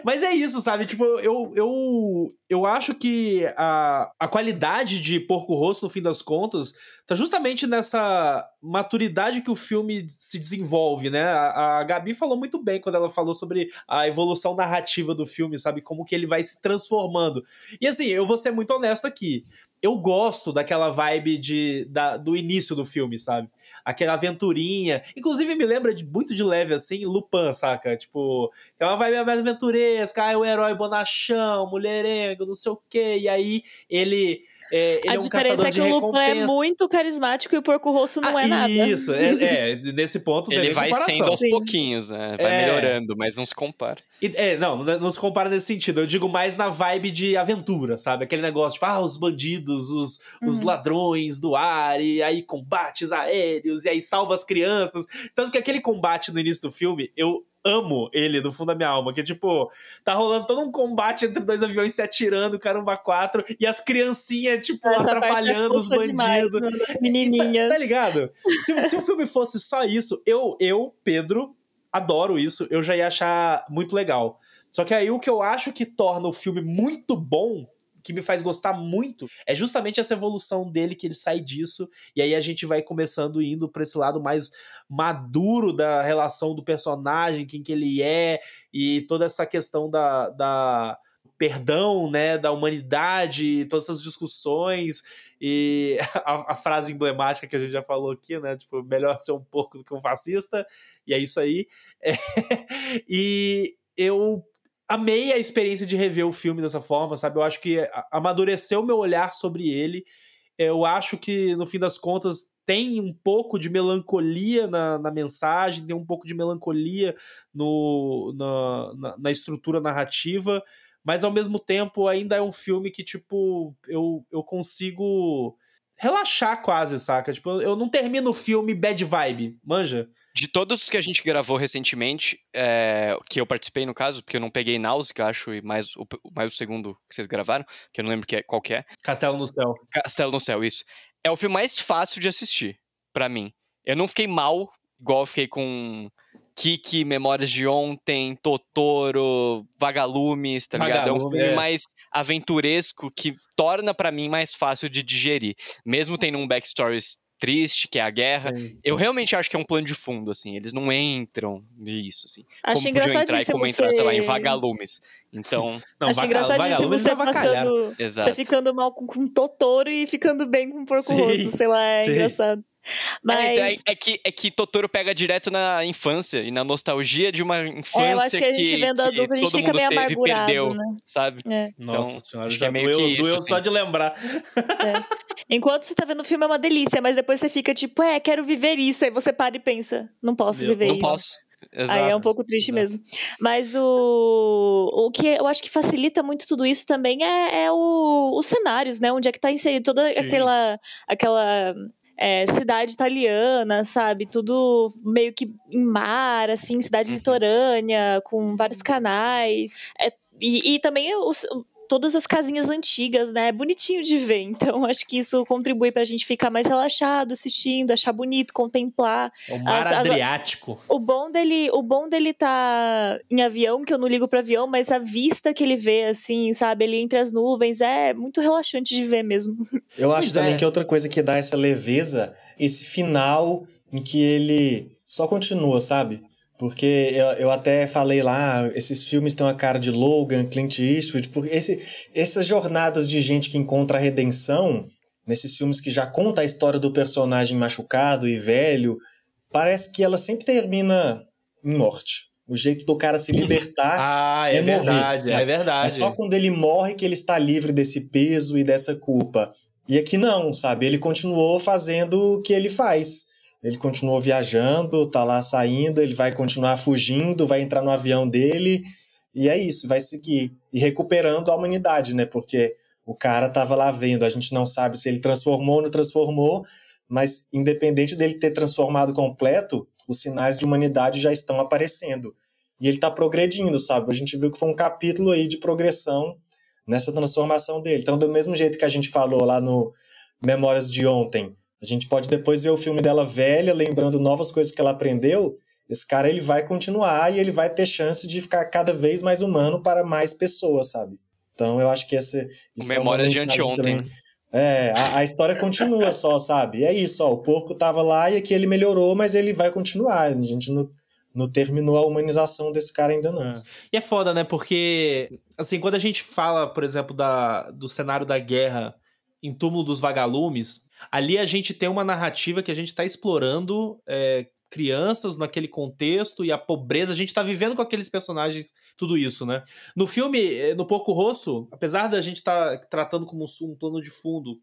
Mas é isso, sabe? Tipo, eu, eu, eu acho que a, a qualidade de Porco Rosso, no fim das contas, tá justamente nessa maturidade que o filme se desenvolve, né? A, a Gabi falou muito bem quando ela falou sobre a evolução narrativa do filme, sabe? Como que ele vai se transformando. E assim, eu vou ser muito honesto aqui. Eu gosto daquela vibe de, da, do início do filme, sabe? Aquela aventurinha. Inclusive, me lembra de, muito de leve, assim, Lupin, saca? Tipo, é uma vibe mais aventuresca, ah, é o herói bonachão, mulherengo, não sei o quê. E aí, ele, é, ele a é um diferença caçador é de que o Lupin é muito carismático e o Porco Rosso não Ah, é nada. Isso, é, é, nesse ponto Ele nem vai comparação. sendo aos Sim. pouquinhos, né? Vai É. melhorando, mas não se compara. E- É, não, não se compara nesse sentido. Eu digo mais na vibe de aventura, sabe? Aquele negócio, tipo, ah, os bandidos, os, os Uhum. ladrões do ar, e aí combates aéreos, e aí salva as crianças. Tanto que aquele combate no início do filme, eu amo ele do fundo da minha alma. Que, tipo, tá rolando todo um combate entre dois aviões se atirando, caramba, quatro, e as criancinhas, tipo, Essa é atrapalhando os demais, bandidos. mano. Tá, Menininha. tá ligado? Se, se o filme fosse só isso, eu, eu, Pedro, adoro isso, eu já ia achar muito legal. Só que aí o que eu acho que torna o filme muito bom, que me faz gostar muito, é justamente essa evolução dele, que ele sai disso, e aí a gente vai começando indo pra esse lado mais maduro da relação do personagem, quem que ele é, e toda essa questão da. da perdão, né, da humanidade, todas essas discussões e <laughs> a, a frase emblemática que a gente já falou aqui, né, tipo, melhor ser um porco do que um fascista, e é isso aí. É, <laughs> e eu amei a experiência de rever o filme dessa forma, sabe? Eu acho que amadureceu meu olhar sobre ele. Eu acho que, no fim das contas, tem um pouco de melancolia na, na mensagem, tem um pouco de melancolia no, na, na, na estrutura narrativa, mas ao mesmo tempo ainda é um filme que, tipo, eu, eu consigo relaxar quase, saca? Tipo, eu- não termino o filme bad vibe, manja? De todos os que a gente gravou recentemente, é, que eu participei no caso, porque eu não peguei Náusea, acho, e mais o, mais o segundo que vocês gravaram, que eu não lembro que é- qual que é. Castelo no Céu. Castelo no Céu, isso. É o filme mais fácil de assistir, pra mim. Eu não fiquei mal, igual eu fiquei com Kiki, Memórias de Ontem, Totoro, Vagalumes, tá ligado? É um Vagalume, filme é. mais aventuresco que torna pra mim mais fácil de digerir. Mesmo tendo um backstory triste, que é a guerra. Eu realmente acho que é um plano de fundo, assim. Eles não entram nisso, assim. Acho como podiam entrar e como engraçadíssimo entrar, sei lá, em você- Vagalumes. Então, <laughs> Não, Acho vaca- engraçadíssimo você avacalharam. passando. exato. Você ficando mal com, com Totoro e ficando bem com Porco Sim, Rosso, sei lá, é sim. engraçado. Mas. É, é, é que, é que Totoro pega direto na infância e na nostalgia de uma infância É, eu acho que a gente vendo adulto, a gente todo fica mundo meio teve amargurado, perdeu, né? sabe? É. Nossa Então, senhora, acho que já é meio doeu, que isso, doeu assim. só de lembrar. Enquanto você tá vendo o filme é uma delícia, mas depois você fica tipo, é, quero viver isso. Aí você para e pensa, não posso Meu, viver Não isso. posso. Exato. Aí é um pouco triste Exato. mesmo. Mas o, o que eu acho que facilita muito tudo isso também é, é o, os cenários, né? Onde é que tá inserido toda Sim. aquela, aquela é, cidade italiana, sabe? Tudo meio que em mar, assim, cidade Uhum. litorânea, com vários canais. É, e, e também os- todas as casinhas antigas, né? É bonitinho de ver. Então, acho que isso contribui pra gente ficar mais relaxado assistindo, achar bonito, contemplar. É o mar As- as- Adriático. O bom dele, o bom dele tá em avião, que eu não ligo pro avião, mas a vista que ele vê, assim, sabe, ele entre as nuvens, é muito relaxante de ver mesmo. <laughs> Eu acho Pois também é. que outra coisa que dá essa leveza, esse final em que ele só continua, sabe? Porque eu, eu até falei lá, esses filmes têm uma cara de Logan, Clint Eastwood, porque esse, essas jornadas de gente que encontra a redenção, nesses filmes que já conta a história do personagem machucado e velho, parece que ela sempre termina em morte. O jeito do cara se libertar <laughs> Ah, é é verdade, é verdade. é só quando ele morre que ele está livre desse peso e dessa culpa. E aqui não, sabe? Ele continuou fazendo o que ele faz. Ele continuou viajando, tá lá saindo, ele vai continuar fugindo, vai entrar no avião dele, e é isso, vai seguir. E recuperando a humanidade, né? Porque o cara tava lá vendo, a gente não sabe se ele transformou ou não transformou, mas independente dele ter transformado completo, os sinais de humanidade já estão aparecendo. E ele está progredindo, sabe? A gente viu que foi um capítulo aí de progressão nessa transformação dele. Então, do mesmo jeito que a gente falou lá no Memórias de Ontem, a gente pode depois ver o filme dela velha, lembrando novas coisas que ela aprendeu. Esse cara ele vai continuar e ele vai ter chance de ficar cada vez mais humano para mais pessoas, sabe? Então eu acho que esse. Isso Memória é de anteontem. É, a, a, história continua só, sabe? E é isso, ó. O porco tava lá e aqui ele melhorou, mas ele vai continuar. A gente não, não terminou a humanização desse cara ainda não. É. E é foda, né? Porque, assim, quando a gente fala, por exemplo, da, do cenário da guerra em Túmulo dos Vagalumes, ali a gente tem uma narrativa que a gente está explorando é, crianças naquele contexto e a pobreza. A gente está vivendo com aqueles personagens tudo isso, né? No filme, eh, no Porco Rosso, apesar da gente estar tá tratando como um plano de fundo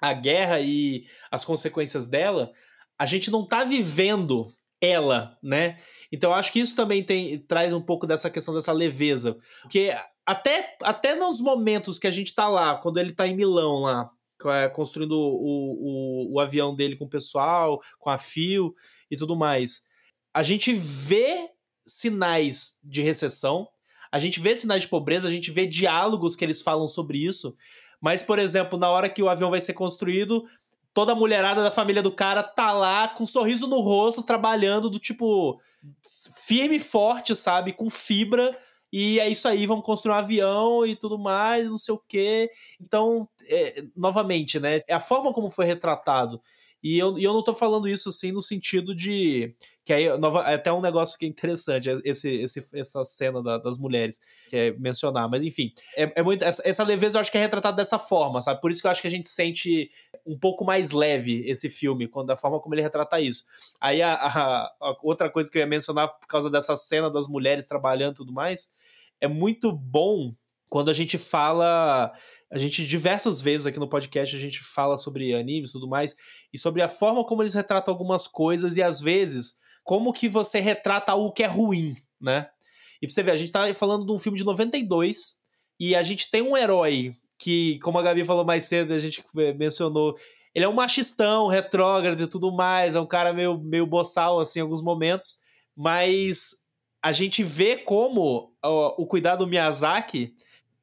a guerra e as consequências dela, a gente não está vivendo ela, né? Então acho que isso também tem, traz um pouco dessa questão dessa leveza. Porque até, até nos momentos que a gente tá lá, quando ele tá em Milão lá, construindo o, o, o avião dele com o pessoal, com a fio e tudo mais, a gente vê sinais de recessão, a gente vê sinais de pobreza, a gente vê diálogos que eles falam sobre isso. Mas, por exemplo, na hora que o avião vai ser construído, toda a mulherada da família do cara tá lá com um sorriso no rosto, trabalhando do tipo firme e forte, sabe? Com fibra. E é isso aí, vamos construir um avião e tudo mais, não sei o quê. Então, é, novamente, né? É a forma como foi retratado. E eu, e eu não tô falando isso assim no sentido de que aí, nova, é até um negócio que é interessante, esse, esse, essa cena da, das mulheres, que é mencionar. Mas enfim, é, é muito, essa, essa, leveza eu acho que é retratada dessa forma, sabe? Por isso que eu acho que a gente sente um pouco mais leve esse filme, quando a forma como ele retrata isso. Aí a, a, a outra coisa que eu ia mencionar por causa dessa cena das mulheres trabalhando e tudo mais, é muito bom quando a gente fala a gente diversas vezes aqui no podcast a gente fala sobre animes e tudo mais e sobre a forma como eles retratam algumas coisas e às vezes como que você retrata algo que é ruim, né? E pra você ver, a gente tá falando de um filme de 92 e a gente tem um herói que, como a Gabi falou mais cedo, a gente mencionou, ele é um machistão, retrógrado e tudo mais, é um cara meio, meio boçal, assim, em alguns momentos, mas a gente vê como o, o cuidado do Miyazaki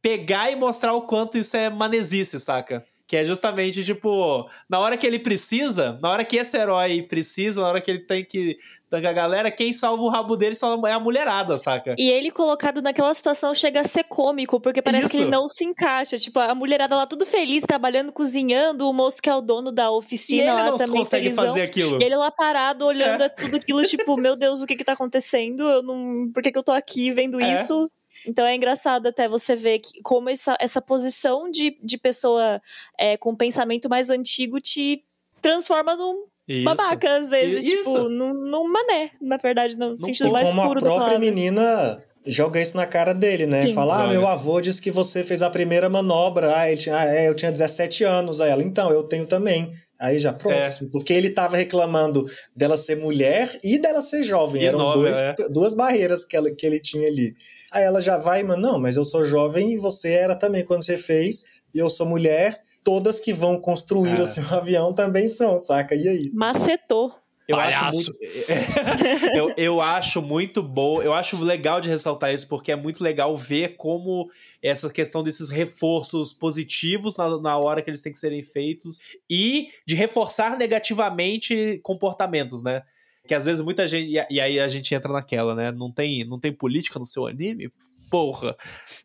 pegar e mostrar o quanto isso é manesice, saca? Que é justamente, tipo, na hora que ele precisa, na hora que esse herói precisa, na hora que ele tem que tancar a galera, quem salva o rabo dele é a mulherada, saca? E ele colocado naquela situação chega a ser cômico, porque parece Isso. que ele não se encaixa. Tipo, a mulherada lá tudo feliz, trabalhando, cozinhando, o moço que é o dono da oficina e ele lá não também consegue felizão. fazer aquilo. E ele lá parado, olhando é. tudo aquilo, tipo, meu Deus, o que que tá acontecendo? Eu não... Por que que eu tô aqui vendo é. isso? Então é engraçado até você ver que, como essa, essa posição de, de pessoa é, com pensamento mais antigo te transforma num isso. babaca, às vezes, isso. tipo, num, num mané, na verdade, no sentido mais puro do como a própria menina joga isso na cara dele, né? Sim. Fala, ah, meu avô disse que você fez a primeira manobra. Ah, ele tinha, ah, é, eu tinha 17 anos. Aí ela, então, eu tenho também. Aí já, pronto. É. Porque ele tava reclamando dela ser mulher e dela ser jovem. E Eram nova, dois, é. duas barreiras que, ela, que ele tinha ali. Aí ela já vai, mano, não, mas eu sou jovem e você era também quando você fez, e eu sou mulher, todas que vão construir o seu <laughs> avião também são, saca? E aí? Macetou. Eu acho, muito, <laughs> eu, eu acho muito bom, eu acho legal de ressaltar isso, porque é muito legal ver como essa questão desses reforços positivos na, na hora que eles têm que serem feitos e de reforçar negativamente comportamentos, né? Que às vezes muita gente. E, aí a gente entra naquela, né? Não tem, não tem política no seu anime? Porra.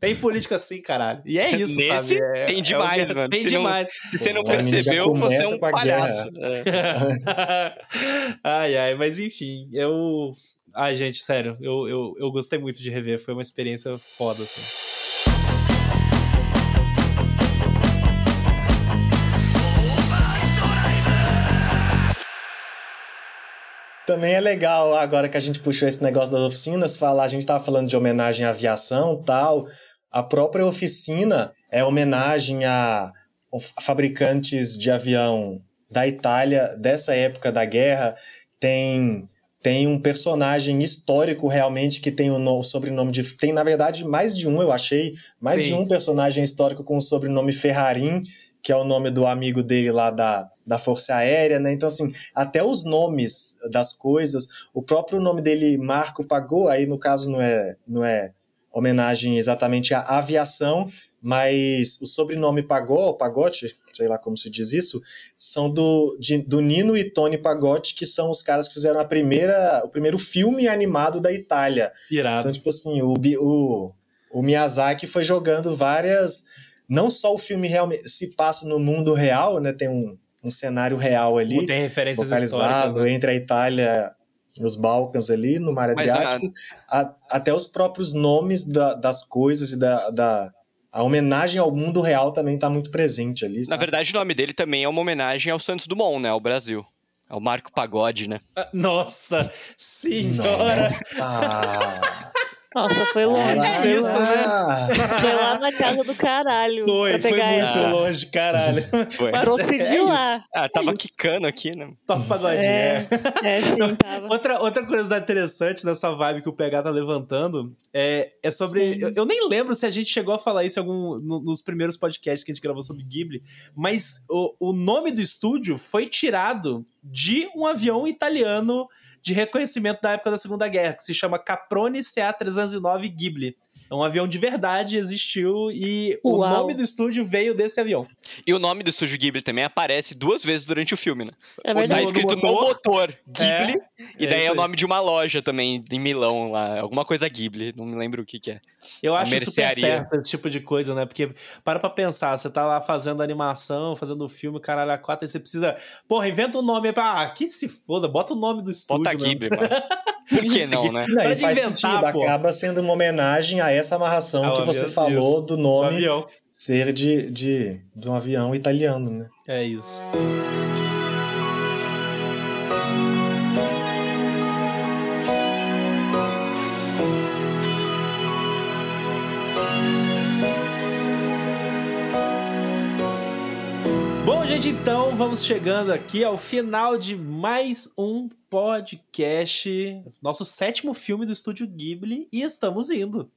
Tem política sim, caralho. E é <laughs> isso, Nesse, sabe? É, tem demais, é, mano. Tem se demais. Não, se você não percebeu, você é um palhaço. É. <laughs> ai, ai, mas enfim, eu. Ai, gente, sério, eu, eu, eu gostei muito de rever. Foi uma experiência foda, assim. Também é legal, agora que a gente puxou esse negócio das oficinas, falar, a gente estava falando de homenagem à aviação tal. A própria oficina é homenagem a fabricantes de avião da Itália dessa época da guerra. Tem tem um personagem histórico realmente que tem o, no, o, sobrenome de. Tem, na verdade, mais de um, eu achei. Mais Sim. de um personagem histórico com o sobrenome Ferrarin, que é o nome do amigo dele lá da, da Força Aérea, né? Então, assim, até os nomes das coisas, o próprio nome dele, Marco Pagou, aí no caso não é, não é homenagem exatamente à aviação, mas o sobrenome Pagó, Pagote, sei lá como se diz isso, são do, de, do Nino e Tony Pagotti, que são os caras que fizeram a primeira, o primeiro filme animado da Itália. Irado. Então, tipo assim, o, o, o Miyazaki foi jogando várias. Não só o filme realmente se passa no mundo real, né? Tem um, um cenário real ali. Tem referências localizado né? entre a Itália nos Balcãs ali, no Mar Adriático, a, até os próprios nomes da, das coisas e da, da, a homenagem ao mundo real também está muito presente ali. Sabe? Na verdade, o nome dele também é uma homenagem ao Santos Dumont, né? Ao Brasil. É o Marco Pagode, né? <laughs> Nossa senhora! Nossa. Nossa, foi longe. É foi isso, lá. né? Foi lá na casa do caralho. Foi, foi muito ela. longe, caralho. Foi. Mas Trouxe é de isso. lá. Ah, tava É quicando aqui, né? Toca o pagodinho, É, é. é sim, tava. Outra, outra curiosidade interessante dessa vibe que o PH tá levantando é, é sobre. Eu, eu nem lembro se a gente chegou a falar isso em algum, no- nos primeiros podcasts que a gente gravou sobre Ghibli, mas o, o nome do estúdio foi tirado de um avião italiano de reconhecimento da época da Segunda Guerra, que se chama Caprone CA-309 Ghibli. É um avião de verdade, existiu, e o Uau. nome do estúdio veio desse avião. E o nome do Estúdio Ghibli também aparece duas vezes durante o filme, né? É Tá verdade. escrito No no motor. motor, Ghibli, e é daí isso é o nome de uma loja também, em Milão, lá. Alguma coisa Ghibli, não me lembro o que que é. Eu acho super mercearia. certo esse tipo de coisa, né? Porque para pra pensar, você tá lá fazendo animação, fazendo filme, caralho, a quatro, e você precisa. Porra, inventa um nome aí pra. Ah, que se foda, bota o nome do estúdio. Bota né? Ghibli, mano. <laughs> Por que não, né? Não, e faz inventar, sentido, pô. acaba sendo uma homenagem a essa amarração Ao que você avião, falou isso. do nome avião. ser de, de, de um avião italiano, né? É isso. Bom, gente, então vamos chegando aqui ao final de mais um podcast, nosso sétimo filme do Estúdio Ghibli, e estamos indo.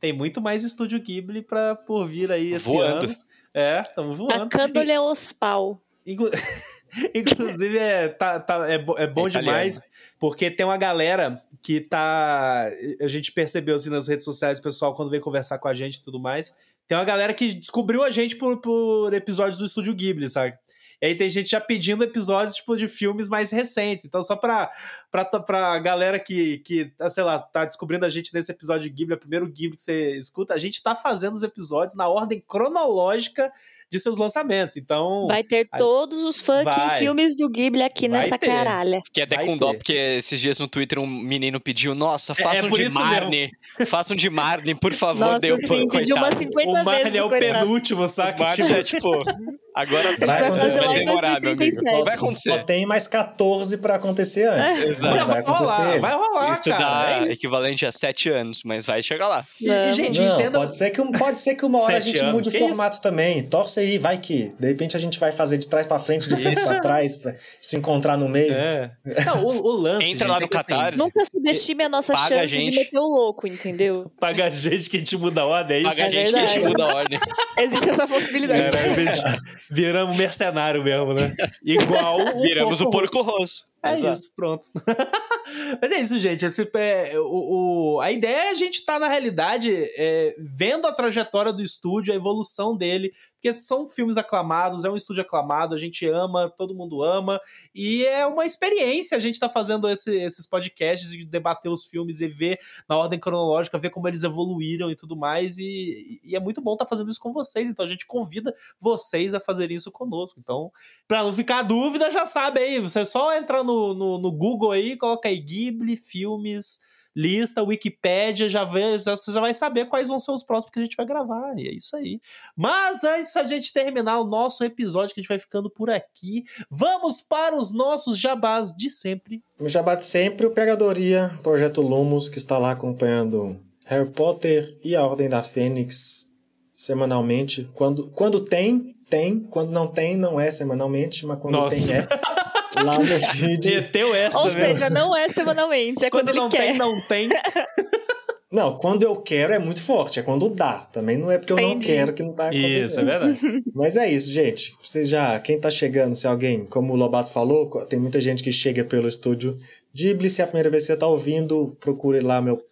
Tem muito mais Estúdio Ghibli pra por vir aí esse Voando. ano. É, estamos voando. Tacando-lhe aos pau. Inclu- <laughs> Inclusive, é, tá, tá- é, é bom É italiano. demais, porque tem uma galera que tá. A gente percebeu assim nas redes sociais, o pessoal, quando vem conversar com a gente e tudo mais. Tem uma galera que descobriu a gente por, por episódios do Estúdio Ghibli, sabe? E aí tem gente já pedindo episódios, tipo, de filmes mais recentes. Então, só pra, pra, pra galera que, que, sei lá, tá descobrindo a gente nesse episódio de Ghibli, é o primeiro Ghibli que você escuta, a gente tá fazendo os episódios na ordem cronológica de seus lançamentos. Então, Vai ter todos os Vai. filmes do Ghibli aqui Vai nessa ter. caralha. Fiquei até Vai com dó, porque esses dias no Twitter um menino pediu, nossa, É- é façam por de isso Marne, <laughs> façam de Marne, por favor, Nossa, deu sim, pediu umas coitado. 50 o vezes. Marley é o coitado. penúltimo, saca? O Marne Tipo, é tipo, <laughs> agora Vai vai, acontecer vai em demorar, meu amigo. 2037. Vai Só acontecer. tem mais 14 pra acontecer antes. É. Exato. Mas vai vai rolar, acontecer. vai rolar, Isso cara. dá equivalente a sete anos, mas vai chegar lá. E, e, gente, Não, entenda. pode, ser que, pode ser que uma hora a gente anos, mude o que formato também. Torce aí, vai que. De repente a gente vai fazer de trás pra frente, de frente pra trás, pra se encontrar no meio. É. Não, o, o lance. Entra gente, lá é no que, assim, Catarse. Nunca subestime a nossa Paga a chance de meter o louco, entendeu? Paga a gente que a gente muda a ordem, é isso? Paga a É gente que a gente muda a ordem. Existe essa possibilidade. Caralho, gente, viramos mercenário mesmo, né? Igual Viramos o porco rosso. É Exato. isso, pronto. <laughs> Mas é isso, gente. Esse, é, o, o- a ideia é a gente estar, na realidade, é, vendo a trajetória do estúdio, a evolução dele, porque são filmes aclamados, é um estúdio aclamado, a gente ama, todo mundo ama, e é uma experiência a gente estar fazendo esse- esses podcasts de debater os filmes e ver na ordem cronológica, ver como eles evoluíram e tudo mais, e, e é muito bom estar fazendo isso com vocês, então a gente convida vocês a fazerem isso conosco. Então, Pra não ficar dúvida, já sabe aí. Você é só entrar no, no, no Google aí, coloca aí Ghibli, filmes, lista, Wikipédia, já vê, já- você já vai saber quais vão ser os próximos que a gente vai gravar. E é isso aí. Mas antes da gente terminar o nosso episódio, que a gente vai ficando por aqui, vamos para os nossos jabás de sempre. No Jabá de sempre, o Pegadoria, Projeto Lumos, que está lá acompanhando Harry Potter e a Ordem da Fênix semanalmente. Quando, quando tem, tem. Quando não tem, não é semanalmente, mas quando Nossa. tem, é. <laughs> Lá no feed. <laughs> Meteu essa, Ou mesmo. seja, não é semanalmente, é quando, quando não ele quer. tem, não tem. <laughs> Não, quando eu quero é muito forte, é quando dá. Também não é porque eu não quero que não tá acontecendo. Isso, é verdade. <laughs> Mas é isso, gente. Você já, quem tá chegando, se alguém, como o Lobato falou, tem muita gente que chega pelo estúdio Ghibli. Se é a primeira vez que você tá ouvindo, procure lá meu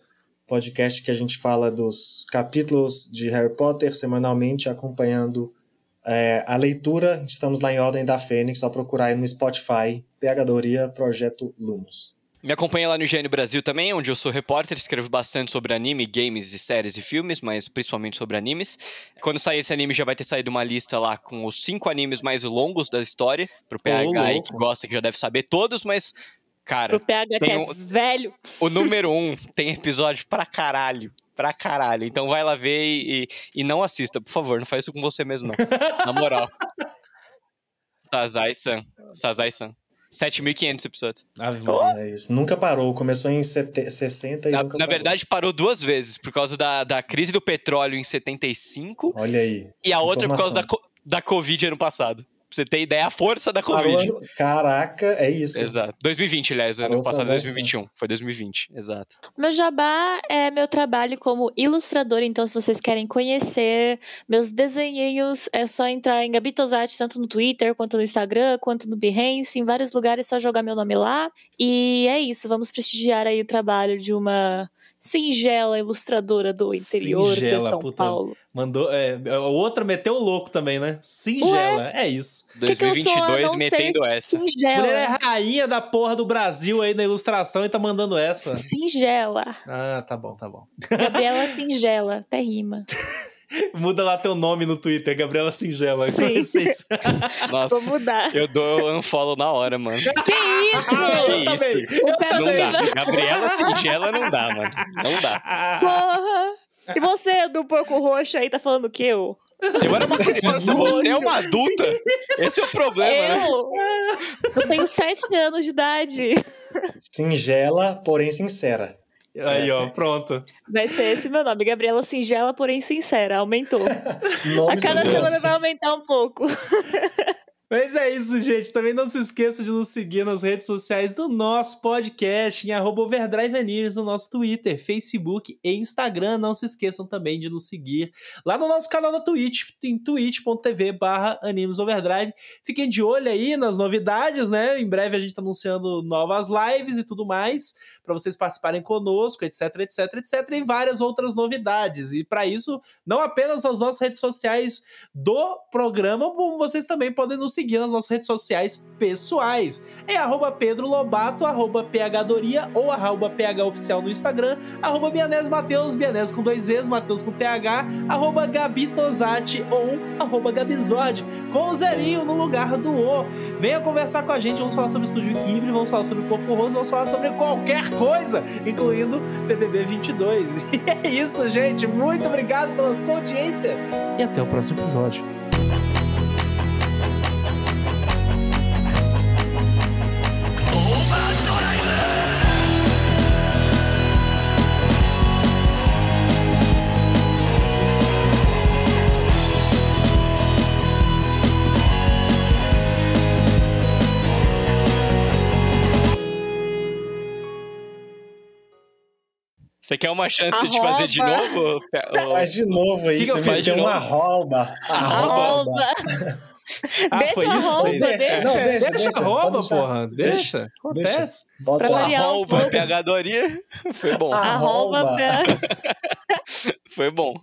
podcast que a gente fala dos capítulos de Harry Potter semanalmente, acompanhando é, a leitura. Estamos lá em Ordem da Fênix, só procurar aí no Spotify, Pegadoria Projeto Lumos. Me acompanha lá no GN Brasil também, onde eu sou repórter, escrevo bastante sobre anime, games e séries e filmes, mas principalmente sobre animes. Quando sair esse anime, já vai ter saído uma lista lá com os cinco animes mais longos da história, pro PH aí que gosta, que já deve saber todos, mas, cara, Pro PH que é um- velho. o número um tem episódio pra caralho. Pra caralho. Então vai lá ver e, e- e não assista, por favor. Não faz isso com você mesmo, não. Na moral. <laughs> Sazai-san. Sazai-san. 7.500 episódios. Ave Maria. É isso. Nunca parou, começou em sete- 60 e Na, nunca na parou. verdade, parou duas vezes. Por causa da, da crise do petróleo em 75 Olha aí. e a outra por causa da, da Covid ano passado. Pra você ter ideia, a força da Covid. Caraca, é isso. Exato. 2020, aliás. Ano passado, Sazai-san. 2021. Foi 2020, exato. Meu jabá é meu trabalho como ilustrador, então se vocês querem conhecer meus desenhinhos, é só entrar em Gabi Tosati, tanto no Twitter, quanto no Instagram, quanto no Behance, em vários lugares, é só jogar meu nome lá. E é isso, vamos prestigiar aí o trabalho de uma singela ilustradora do interior Singela, de São puta. Paulo. Mandou. É, o outro meteu o louco também, né? Singela. É isso. Que que 2022 não metendo essa. Singela. Mulher é rainha da porra do Brasil aí na ilustração e tá mandando essa. Singela. Ah, tá bom, tá bom. Gabriela Singela. Até rima. <laughs> Muda lá teu nome no Twitter, Gabriela Singela. Sim. Vocês- <laughs> Nossa, Vou mudar. eu dou unfollow na hora, mano. Que isso? Ah, eu Que também. isso? Não dá. Gabriela Singela não dá, mano. Não dá. Porra! E você, do porco roxo aí, tá falando o quê? ô? Eu era uma criança, você é uma adulta. Esse é o problema, né? Eu? Eu tenho sete anos de idade. Singela, porém sincera. Aí, ó, pronto. Vai ser esse meu nome. Gabriela Singela, porém sincera. Aumentou. <laughs> A Nome cada sem semana vai aumentar um pouco. <laughs> Mas é isso, gente. Também não se esqueça de nos seguir nas redes sociais do nosso podcast, em arroba Overdrive Animes, no nosso Twitter, Facebook e Instagram. Não se esqueçam também de nos seguir lá no nosso canal da Twitch, em twitch.tv barra Animes Overdrive. Fiquem de olho aí nas novidades, né? Em breve a gente tá anunciando novas lives e tudo mais, para vocês participarem conosco, etc, etc, etc, e várias outras novidades. E para isso, não apenas nas nossas redes sociais do programa, como vocês também podem nos seguir nas nossas redes sociais pessoais. É arroba Pedro Lobato, arroba PHDoria ou arroba PHOficial no Instagram, arroba Bianese Mateus, Bianese com dois E's, Mateus com TH, arroba ou arroba com o zerinho no lugar do O. Venha conversar com a gente, vamos falar sobre Estúdio Ghibli, vamos falar sobre Porco Roso, vamos falar sobre qualquer coisa, incluindo BBB 22. <laughs> E é isso, gente. Muito obrigado pela sua audiência e até o próximo episódio. Você quer uma chance de fazer de Arroba. novo? Faz de novo aí, Que você meteu de uma novo? arroba. Arroba. <laughs> Ah, Deixa isso? arroba, Vocês- deixa. Não, deixa, Deixa, deixa. arroba, deixar. porra. Deixa. Acontece. Bota Pra a um Arroba. PHDoria. <laughs> Foi bom. Arroba. Arroba. pra- <laughs> Foi bom.